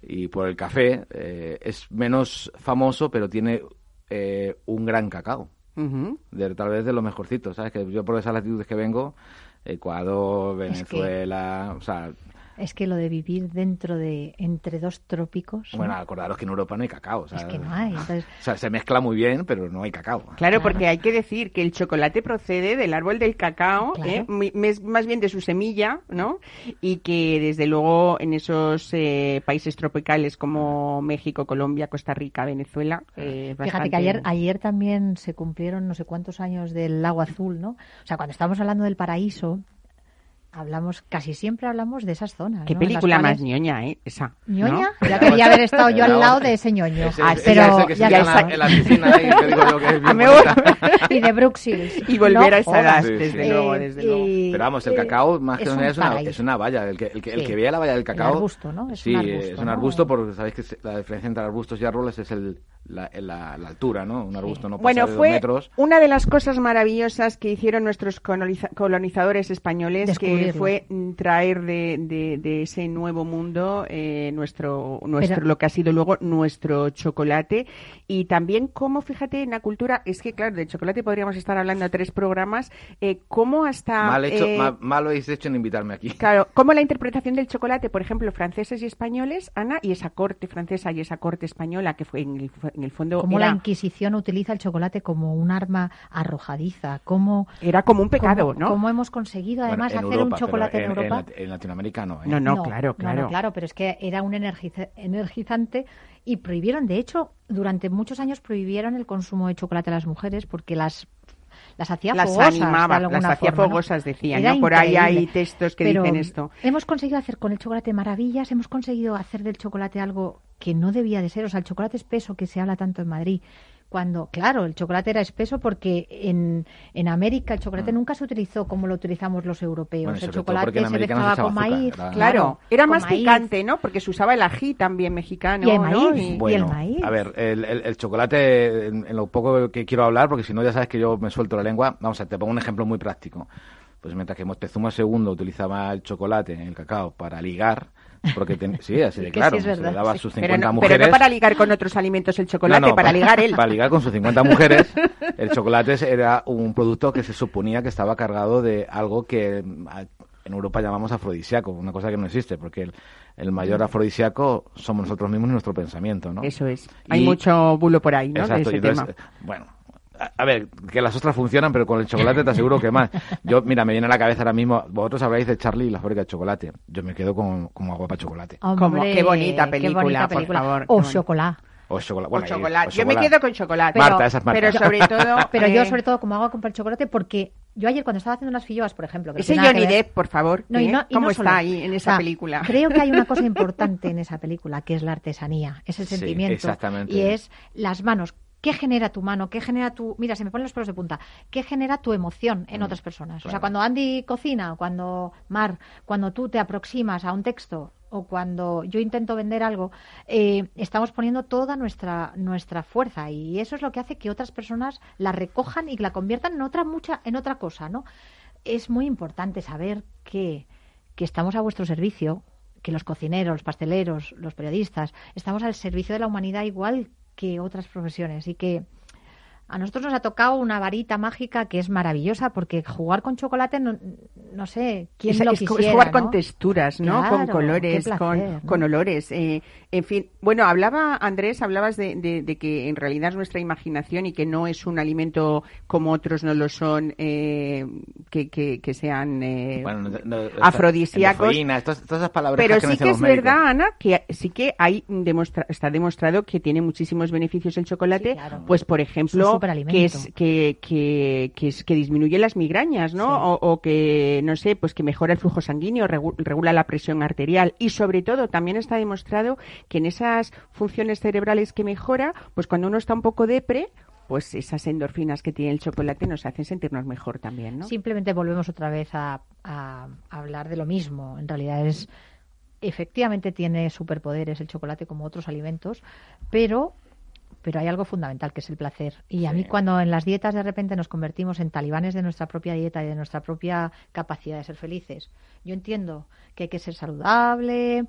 y por el café, eh, es menos famoso, pero tiene eh, un gran cacao de, tal vez de los mejorcitos, ¿sabes? Que yo por esas latitudes que vengo, Ecuador, Venezuela, o sea, Es que lo de vivir dentro de, entre dos trópicos. ¿no? Bueno, acordaros que en Europa no hay cacao. O sea, Es que no hay, entonces- o sea, se mezcla muy bien, pero no hay cacao. Claro, porque hay que decir que el chocolate procede del árbol del cacao, Claro. ¿eh? Mi- mes- más bien de su semilla, ¿no? Y que desde luego en esos eh, países tropicales como México, Colombia, Costa Rica, Venezuela, eh, Fíjate que ayer, ayer también se cumplieron no sé cuántos años del lago azul, ¿no? O sea, cuando estamos hablando del paraíso, hablamos, casi siempre hablamos de esas zonas. Qué película cuales- más ñoña, ¿eh? Esa. ¿no? ¿Ñoña? Ya quería haber estado yo al lado de ese ñoño. Ese, Ah, ese- pero ya en está. la, en la piscina ahí, que digo yo que es bien me bonita. y de Bruxelles. Y volver No a esa edad, Sí, desde sí. luego, Eh, desde luego. y- Pero vamos, el cacao más que es una un es una, es una valla. El que, el que, el que vea la valla del cacao. arbusto, ¿no? Es sí, un arbusto, es un ¿no? arbusto porque sabéis que la diferencia entre arbustos y árboles es el, la, la- la altura, ¿no? Un arbusto no pasa Bueno, de dos fue metros. una de las cosas maravillosas que hicieron nuestros coloniza- colonizadores españoles, que fue traer de, de- de ese nuevo mundo eh, nuestro, nuestro Pero- lo que ha sido luego nuestro chocolate y también cómo, fíjate, en la cultura, es que claro, de chocolate podríamos estar hablando tres programas, eh, cómo hasta... Mal, hecho, eh, mal, mal lo habéis hecho en invitarme aquí. Claro, como la interpretación del chocolate, por ejemplo, franceses y españoles, Ana, y esa corte francesa y esa corte española, que fue en el, en el fondo Cómo era, la Inquisición utiliza el chocolate como un arma arrojadiza, cómo, era como un pecado, cómo, ¿no? cómo hemos conseguido además hacer Europa, un chocolate en, en, Europa. En Latinoamérica no, ¿eh? No, no, claro, claro. No, claro, pero es que era un energiza- energizante y prohibieron, de hecho, durante muchos años prohibieron el consumo de chocolate a las mujeres porque las las hacía las fogosas. animaba, las hacía forma, ¿no? fogosas, decían, ¿no? Por ahí hay textos que Pero dicen esto. Hemos conseguido hacer con el chocolate maravillas, hemos conseguido hacer del chocolate algo que no debía de ser. O sea, el chocolate espeso que se habla tanto en Madrid. Cuando, claro, el chocolate era espeso porque en, en América el chocolate nunca se utilizó como lo utilizamos los europeos. Mm. Bueno, el chocolate se América no se mezclaba con azúcar, maíz. era- Claro, era más maíz. picante, ¿no? Porque se usaba el ají también mexicano, Y el ¿no? maíz. Y- Bueno, el maíz. A ver, el, el- el chocolate, en, en lo poco que quiero hablar, porque si no ya sabes que yo me suelto la lengua, vamos a te pongo un ejemplo muy práctico. Pues mientras que Moctezuma II utilizaba el chocolate, el cacao, para ligar, porque ten- sí, así de sí claro, se le daba a sus pero, 50 no, mujeres. pero no para ligar con otros alimentos el chocolate, No, no, para ligar él. Para ligar con sus 50 mujeres, el chocolate era un producto que se suponía que estaba cargado de algo que mm, en Europa llamamos afrodisíaco, una cosa que no existe, porque el, el mayor afrodisíaco somos nosotros mismos y nuestro pensamiento, ¿no? Eso es. Hay Y- mucho bulo por ahí, ¿no? Exacto, de ese tema. eh, bueno, a, a ver, que las ostras funcionan, pero con el chocolate te aseguro que más. Yo, mira, me viene a la cabeza ahora mismo, vosotros habláis de Charlie y la fábrica de chocolate. Yo me quedo con, como agua para chocolate. Como, qué bonita qué película, bonita por película. favor, qué O bonita. chocolate. O chocolate. O bueno, ahí, chocolate. o Yo me chocolate. quedo con chocolate. Marta, esa es Marta. Pero sobre todo... Pero yo, eh, sobre todo, como hago con el chocolate, porque yo ayer cuando estaba haciendo unas filloas, por ejemplo... Que Ese que Johnny Depp, por favor. No, y ¿eh? no- y ¿Cómo no está ahí en esa o sea, película? Creo que hay una cosa importante en esa película, que es la artesanía, es el Sí, sentimiento. exactamente. Y es las manos. ¿Qué genera tu mano? ¿Qué genera tu... Mira, se me ponen los pelos de punta. ¿Qué genera tu emoción en Mm, otras personas? O sea, cuando Andy cocina, cuando Mar, cuando tú te aproximas a un texto o cuando yo intento vender algo, eh, estamos poniendo toda nuestra nuestra fuerza y eso es lo que hace que otras personas la recojan y la conviertan en otra mucha en otra cosa, ¿no? Es muy importante saber que que estamos a vuestro servicio, que los cocineros, los pasteleros, los periodistas, estamos al servicio de la humanidad igual que otras profesiones. Y que a nosotros nos ha tocado una varita mágica que es maravillosa porque jugar con chocolate no, no sé quién es, lo es co- es quisiera, jugar ¿no? con texturas, ¿no? Claro, con colores, placer, con, ¿no? con olores. eh, en fin, bueno, hablaba Andrés, hablabas de, de- de que en realidad es nuestra imaginación y que no es un alimento como otros no lo son, eh, que, que, que sean eh, Bueno, no- no- afrodisíacos. todas, todas esas palabras Pero que sí que es médicos. verdad, Ana, que sí que hay demostra- está demostrado que tiene muchísimos beneficios el chocolate, Sí, claro. pues por un ejemplo, que es que, que, que, es- que disminuye las migrañas, ¿no? Sí. O, o que no sé, pues que mejora el flujo sanguíneo, regu- regula la presión arterial y sobre todo también está demostrado que en esas funciones cerebrales que mejora, pues cuando uno está un poco depre, pues esas endorfinas que tiene el chocolate nos hacen sentirnos mejor también, ¿no? Simplemente volvemos otra vez a, a hablar de lo mismo. En realidad es efectivamente tiene superpoderes el chocolate como otros alimentos, pero pero hay algo fundamental que es el placer. Y a mí cuando en las dietas de repente nos convertimos en talibanes de nuestra propia dieta y de nuestra propia capacidad de ser felices, yo entiendo que hay que ser saludable,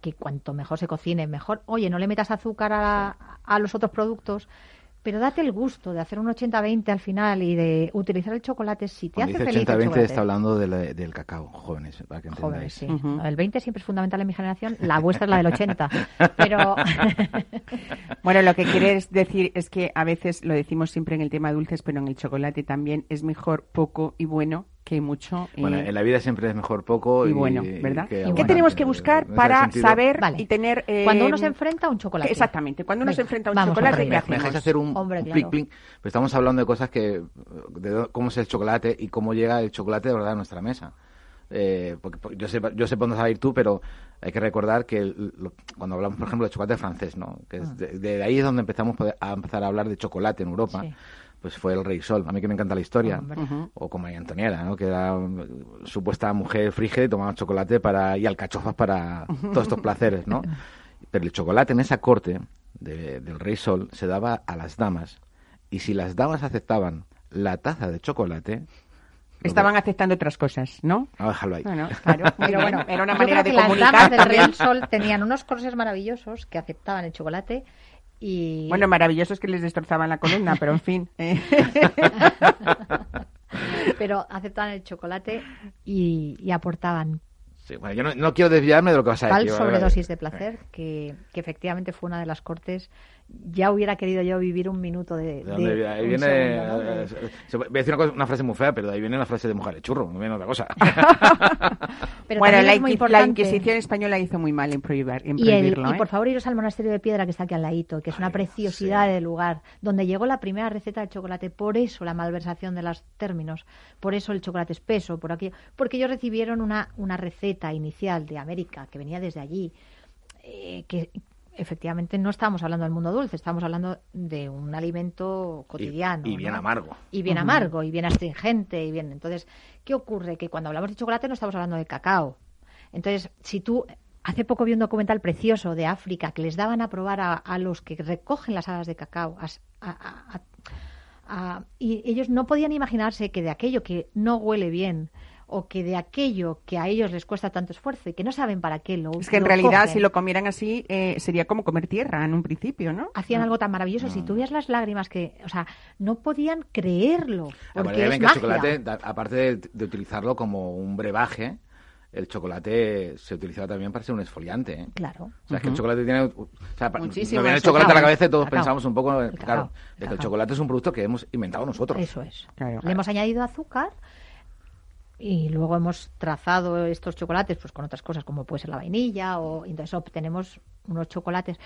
que cuanto mejor se cocine, mejor. Oye, no le metas azúcar a, a los otros productos, Pero date el gusto de hacer un 80-20 al final y de utilizar el chocolate si te Cuando hace dice feliz el 80-20 chocolate. está hablando de la- del cacao, jóvenes, para que Jóvenes, entendáis. sí. El 20 siempre es fundamental en mi generación, la vuestra es la del 80. Pero Bueno, lo que quieres decir es que a veces lo decimos siempre en el tema dulces, pero en el chocolate también es mejor poco y bueno que mucho. eh, Bueno, en la vida siempre es mejor poco y y, bueno, ¿verdad? que ¿Qué tenemos que buscar para saber Vale. y tener... eh, cuando uno se enfrenta a un chocolate. Exactamente, cuando uno se enfrenta a un chocolate, ¿qué hacemos? ¿Me dejáis hacer un, Hombre, claro. plic, plic? Pues estamos hablando de cosas que... de cómo es el chocolate y cómo llega el chocolate de verdad a nuestra mesa. Eh, porque, porque yo sé yo sé por dónde vas a ir tú, pero hay que recordar que el- lo- cuando hablamos, por ejemplo, de chocolate francés, ¿no? Que es de, de ahí es donde empezamos a empezar a hablar de chocolate en Europa. Sí. Pues fue el Rey Sol. A mí que me encanta la historia. O con María Antonieta, ¿no? Que era mm, supuesta mujer frígida y tomaba chocolate para y alcachofas para todos estos placeres, ¿no? Pero el chocolate en esa corte de- del Rey Sol se daba a las damas y si las damas aceptaban la taza de chocolate, Estaban aceptando otras cosas, ¿no? a déjalo ahí. Bueno, claro. Pero bueno, era una yo manera creo de que comunicar las damas del. Real Sol tenían unos corsés maravillosos que aceptaban el chocolate y Bueno, maravilloso es que les destrozaban la columna, pero en fin. eh. pero aceptaban el chocolate y, y aportaban Sí, bueno, yo no, no quiero desviarme de lo que vas a tal decir. sobredosis de placer que, que efectivamente fue una de las cortes. Ya hubiera querido yo vivir un minuto de. ¿De dónde de- ahí un viene, segundo, ¿no? De- se- voy a decir una, cosa- una frase muy fea, pero de ahí viene la frase de el churro, no viene otra cosa. Pero bueno, la, es muy Inquis- la importante- Inquisición española hizo muy mal en, prohibir, en Y, el- prohibirlo. y ¿eh? por favor iros al monasterio de piedra que está aquí al ladito, que es una preciosidad sí. de lugar, donde llegó la primera receta de chocolate, por eso la malversación de los términos, por eso el chocolate espeso, por aquello, porque ellos recibieron una, una receta inicial de América que venía desde allí, eh, que efectivamente no estamos hablando del mundo dulce, estamos hablando de un alimento cotidiano. y bien ¿no? amargo. Y bien amargo, y bien astringente, y bien. Entonces, ¿qué ocurre? Que cuando hablamos de chocolate no estamos hablando de cacao. Entonces, si tú. Hace poco vi un documental precioso de África que les daban a probar a, a los que recogen las hadas de cacao. as- a- a- a- a- y ellos no podían imaginarse que de aquello que no huele bien o que de aquello que a ellos les cuesta tanto esfuerzo y que no saben para qué lo Es que en realidad, cogen, si lo comieran así, eh, sería como comer tierra en un principio, ¿no? hacían algo tan maravilloso. Si tú veías las lágrimas que, o sea, no podían creerlo. Porque es en que el magia. chocolate, aparte de, de utilizarlo como un brebaje, el chocolate se utilizaba también para ser un esfoliante. ¿eh? Claro. O sea, es que el chocolate tiene... O sea, pa- Muchísimo nos viene el chocolate a la cabeza y todos Cacao. pensamos un poco, El claro, de que el cacao. chocolate es un producto que hemos inventado nosotros. Eso es. Claro. Le hemos añadido azúcar y luego hemos trazado estos chocolates pues con otras cosas como puede ser la vainilla o entonces obtenemos unos chocolates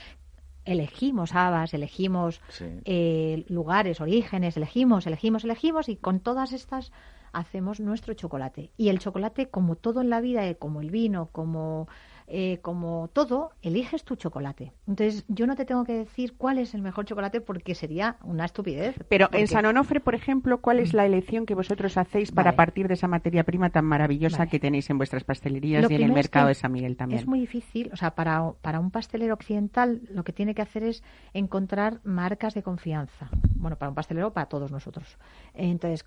elegimos habas elegimos Sí. eh, lugares orígenes elegimos elegimos elegimos y con todas estas hacemos nuestro chocolate y el chocolate como todo en la vida eh, como el vino como eh, como todo eliges tu chocolate entonces yo no te tengo que decir cuál es el mejor chocolate porque sería una estupidez Pero porque- en San Onofre, por ejemplo, ¿cuál es la elección que vosotros hacéis para Vale. partir de esa materia prima tan maravillosa Vale. que tenéis en vuestras pastelerías Lo y en el es mercado que de San Miguel también? Es muy difícil, o sea, para, para un pastelero occidental lo que tiene que hacer es encontrar marcas de confianza. Bueno, para un pastelero, para todos nosotros. Entonces,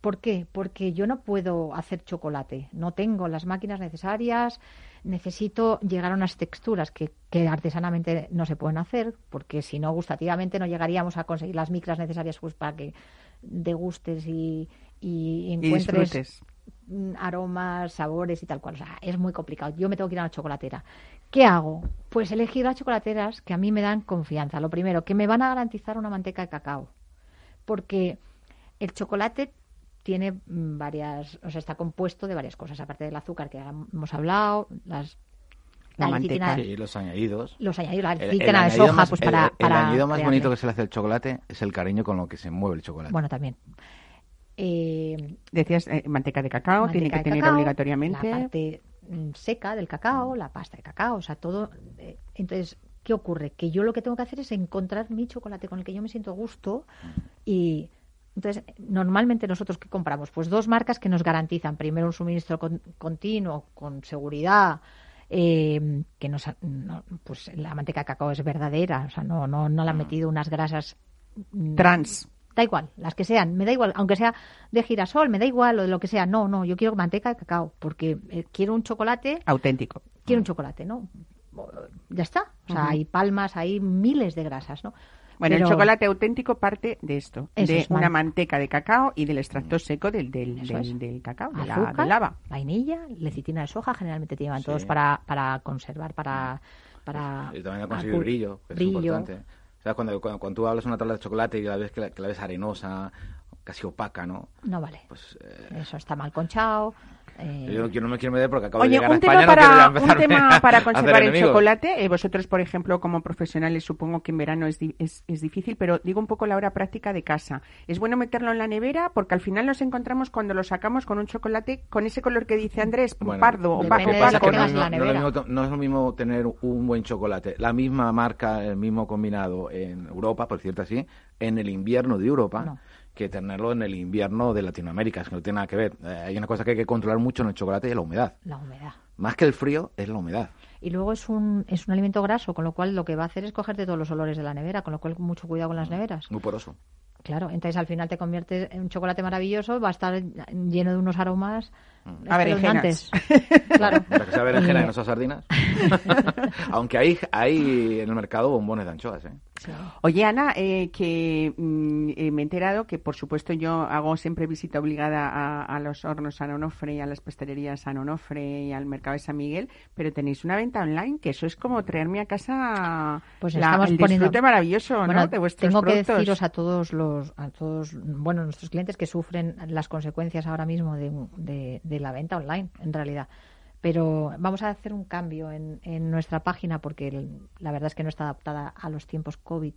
¿por qué? Porque yo no puedo hacer chocolate, no tengo las máquinas necesarias, necesito llegar a unas texturas que, que artesanamente no se pueden hacer, porque si no, gustativamente no llegaríamos a conseguir las micras necesarias pues, para que degustes y, encuentres mm, aromas, sabores y tal cual. O sea, es muy complicado. Yo me tengo que ir a una chocolatera. ¿Qué hago? Pues elegir las chocolateras que a mí me dan confianza. Lo primero, que me van a garantizar una manteca de cacao. Porque el chocolate tiene mm, varias, o sea, está compuesto de varias cosas, aparte del azúcar que ya hemos hablado, las La lecitina- manteca. Sí, los añadidos. los añadidos, la El- el lecitina de soja, más- pues el- para, el, para añadido más bonito que se le hace al chocolate es el cariño con lo que se mueve el chocolate. Bueno, también. Eh, Decías eh, manteca de cacao, tiene que tener cacao, obligatoriamente. la parte mm, seca del cacao, la pasta de cacao, o sea, todo. eh, entonces, ¿qué ocurre? Que yo lo que tengo que hacer es encontrar mi chocolate con el que yo me siento a gusto y entonces normalmente nosotros qué compramos pues dos marcas que nos garantizan primero un suministro con- continuo con seguridad eh, que nos no, pues la manteca de cacao es verdadera o sea no no no le han metido unas grasas mm, Trans. Da igual, las que sean, me da igual, aunque sea de girasol, me da igual o de lo que sea. No, no, yo quiero manteca de cacao, porque eh, quiero un chocolate, Auténtico. quiero un chocolate, ¿no? Ya está. O sea, hay palmas, hay miles de grasas, ¿no? Bueno, Pero- el chocolate auténtico parte de esto, Eso de es, una man- manteca de cacao y del extracto seco del, del, del, es. del cacao, de la, azúcar, lava. vainilla, lecitina de soja, generalmente te llevan Sí. todos para, para conservar, para... para Y también a conseguir brillo, que es brillo. importante. O sea, cuando, cuando, cuando tú hablas de una tabla de chocolate y la ves que la, que la ves arenosa, casi opaca, ¿no? No vale. Pues eh, Eso está mal conchado. eh, yo, yo no me quiero meter porque acabo de llegar a un tema, España, ya para, un tema a- para a conservar el chocolate. Eh, vosotros, por ejemplo, como profesionales, supongo que en verano es, di- es, es difícil, pero digo un poco la hora práctica de casa. Es bueno meterlo en la nevera porque al final nos encontramos cuando lo sacamos con un chocolate con ese color que dice Andrés, Bueno, pardo, que que no, tengas en la no- no es lo nevera. mismo, no es lo mismo tener un buen chocolate, la misma marca, el mismo combinado en Europa, por cierto así, en el invierno de Europa, No. Que tenerlo en el invierno de Latinoamérica, es que no tiene nada que ver. Eh, hay una cosa que hay que controlar mucho en el chocolate y es la humedad. La humedad. Más que el frío, es la humedad. Y luego es un, es un alimento graso, con lo cual lo que va a hacer es cogerte todos los olores de la nevera, con lo cual mucho cuidado con las neveras. Muy poroso. Claro, entonces al final te conviertes en un chocolate maravilloso, va a estar lleno de unos aromas A berenjenas. claro. Para que sea berenjena y no sea sardinas. Aunque hay, hay en el mercado bombones de anchoas, ¿eh? Oye, Ana, eh, que mm, eh, me he enterado que, por supuesto, yo hago siempre visita obligada a, a los hornos San Onofre y a las pastelerías San Onofre y al mercado de San Miguel, pero tenéis una venta online, que eso es como traerme a casa Pues la- estamos el poniendo- disfrute maravilloso ¿no? Bueno, de vuestros tengo productos. que deciros a todos los, a todos, bueno, nuestros clientes que sufren las consecuencias ahora mismo de, de- de la venta online, en realidad. Pero vamos a hacer un cambio en, en nuestra página porque el- la verdad es que no está adaptada a los tiempos COVID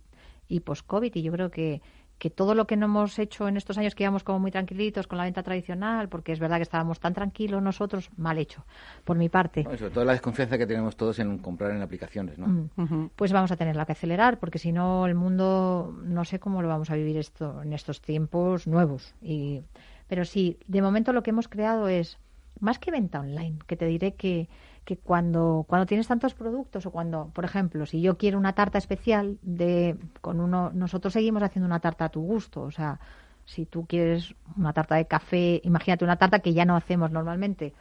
y post-COVID y yo creo que, que todo lo que no hemos hecho en estos años que íbamos como muy tranquilitos con la venta tradicional, porque es verdad que estábamos tan tranquilos nosotros, mal hecho, por mi parte. No, y sobre todo la desconfianza que tenemos todos en comprar en aplicaciones, ¿no? Mm. Pues vamos a tenerla que acelerar porque si no el mundo no sé cómo lo vamos a vivir esto en estos tiempos nuevos y pero sí de momento lo que hemos creado es más que venta online que te diré que que cuando cuando tienes tantos productos o cuando por ejemplo si yo quiero una tarta especial de con uno nosotros seguimos haciendo una tarta a tu gusto. O sea si tú quieres una tarta de café imagínate una tarta que ya no hacemos normalmente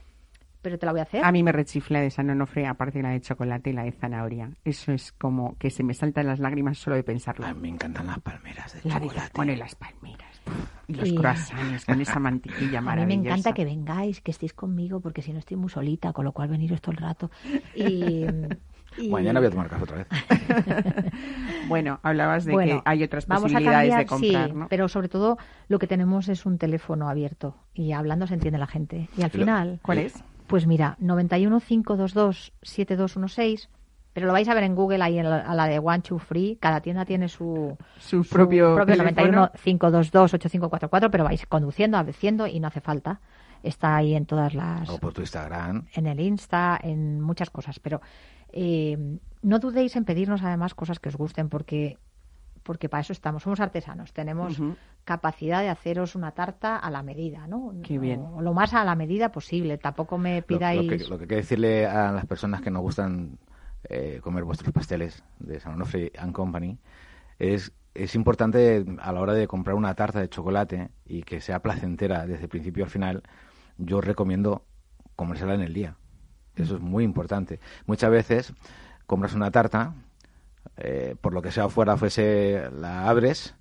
pero te la voy a hacer A mí me rechifla de San Onofre, aparte de la de chocolate y la de zanahoria. Eso es como que se me saltan las lágrimas solo de pensarlo. A mí me encantan las palmeras de La de chocolate. las, bueno, y las palmeras. Y los Y- croissants con esa mantequilla A mí maravillosa. me encanta que vengáis, que estéis conmigo, porque si no estoy muy solita, con lo cual veniros todo el rato. Y, y- Mañana voy a tomar café otra vez. Bueno, hablabas de Bueno, que hay otras vamos a posibilidades cambiar, de comprar, sí, ¿no? pero sobre todo lo que tenemos es un teléfono abierto y hablando se entiende la gente. Y al final, ¿Cuál es? Pues mira, 91 522 7216, pero lo vais a ver en Google ahí en la, a la de One Two Free, cada tienda tiene su Su propio teléfono. 91 522 8544, pero vais conduciendo, haciendo y no hace falta. Está ahí en todas las O por tu Instagram. en el Insta, en muchas cosas. Pero eh, no dudéis en pedirnos además cosas que os gusten porque porque para eso estamos, somos artesanos, tenemos capacidad de haceros una tarta a la medida, ¿no? Qué bien. O lo más a la medida posible, tampoco me Lo, lo pidáis... que, lo que hay que decirle a las personas que nos gustan eh, comer vuestros pasteles de San Onofre and Company es, es importante a la hora de comprar una tarta de chocolate y que sea placentera desde el principio al final, yo recomiendo comérsela en el día. Eso es muy importante. Muchas veces compras una tarta, eh, por lo que sea afuera fuese, la abres,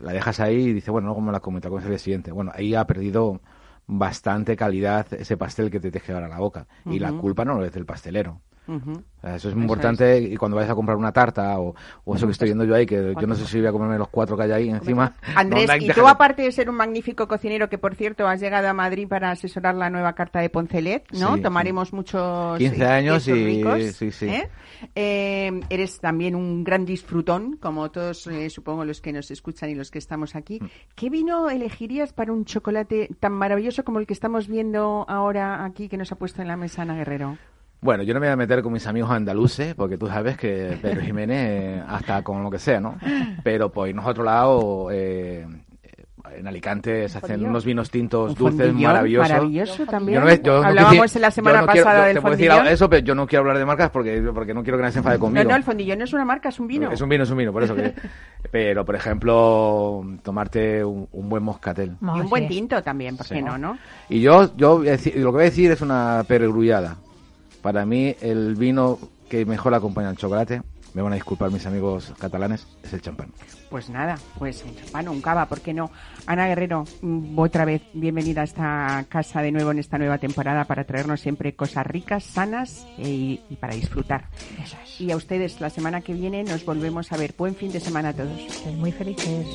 la dejas ahí y dices, bueno, luego me la como y te la comes el siguiente. Bueno, ahí ha perdido bastante calidad ese pastel que te tienes que llevar a la boca. Y la culpa no lo es del pastelero. Eso es Eso muy importante y cuando vayas a comprar una tarta o, o eso que estoy viendo yo ahí, que yo no sé si voy a comerme los cuatro que hay ahí encima. Andrés, No, y tú aparte de ser un magnífico cocinero, que por cierto has llegado a Madrid para asesorar la nueva carta de Poncelet, ¿no? Sí, Tomaremos muchos 15 eh, años y- ricos, sí, sí. ¿eh? Eh, eres también un gran disfrutón, como todos eh, supongo los que nos escuchan y los que estamos aquí. Mm. ¿Qué vino elegirías para un chocolate tan maravilloso como el que estamos viendo ahora aquí que nos ha puesto en la mesa Ana Guerrero? Bueno, yo no me voy a meter con mis amigos andaluces, porque tú sabes que Pedro Jiménez, eh, hasta con lo que sea, ¿no? Pero por irnos a otro lado, eh, en Alicante se hacen fondillón. unos vinos tintos Un dulces fondillón maravillosos. maravilloso también. Yo no yo no Hablábamos en la semana no quiero- pasada yo del te puedo decir fondillón. eso, pero yo no quiero hablar de marcas porque, porque no quiero que nadie se enfade conmigo. No, no, el fondillón no es una marca, es un vino. Es un vino, es un vino, por eso que... Pero, por ejemplo, tomarte un, un buen moscatel. Y un sí. buen tinto también, ¿por Sí. qué no, no? Y yo, yo voy a decir- lo que voy a decir es una pergrullada. Para mí, el vino que mejor acompaña al chocolate me van a disculpar mis amigos catalanes, es el champán. Pues nada, pues un champán o un cava, ¿por qué no? Ana Guerrero, mm, otra vez bienvenida a esta casa de nuevo en esta nueva temporada para traernos siempre cosas ricas, sanas e- y para disfrutar. Y a ustedes la semana que viene nos volvemos a ver. Buen fin de semana a todos. Muy felices.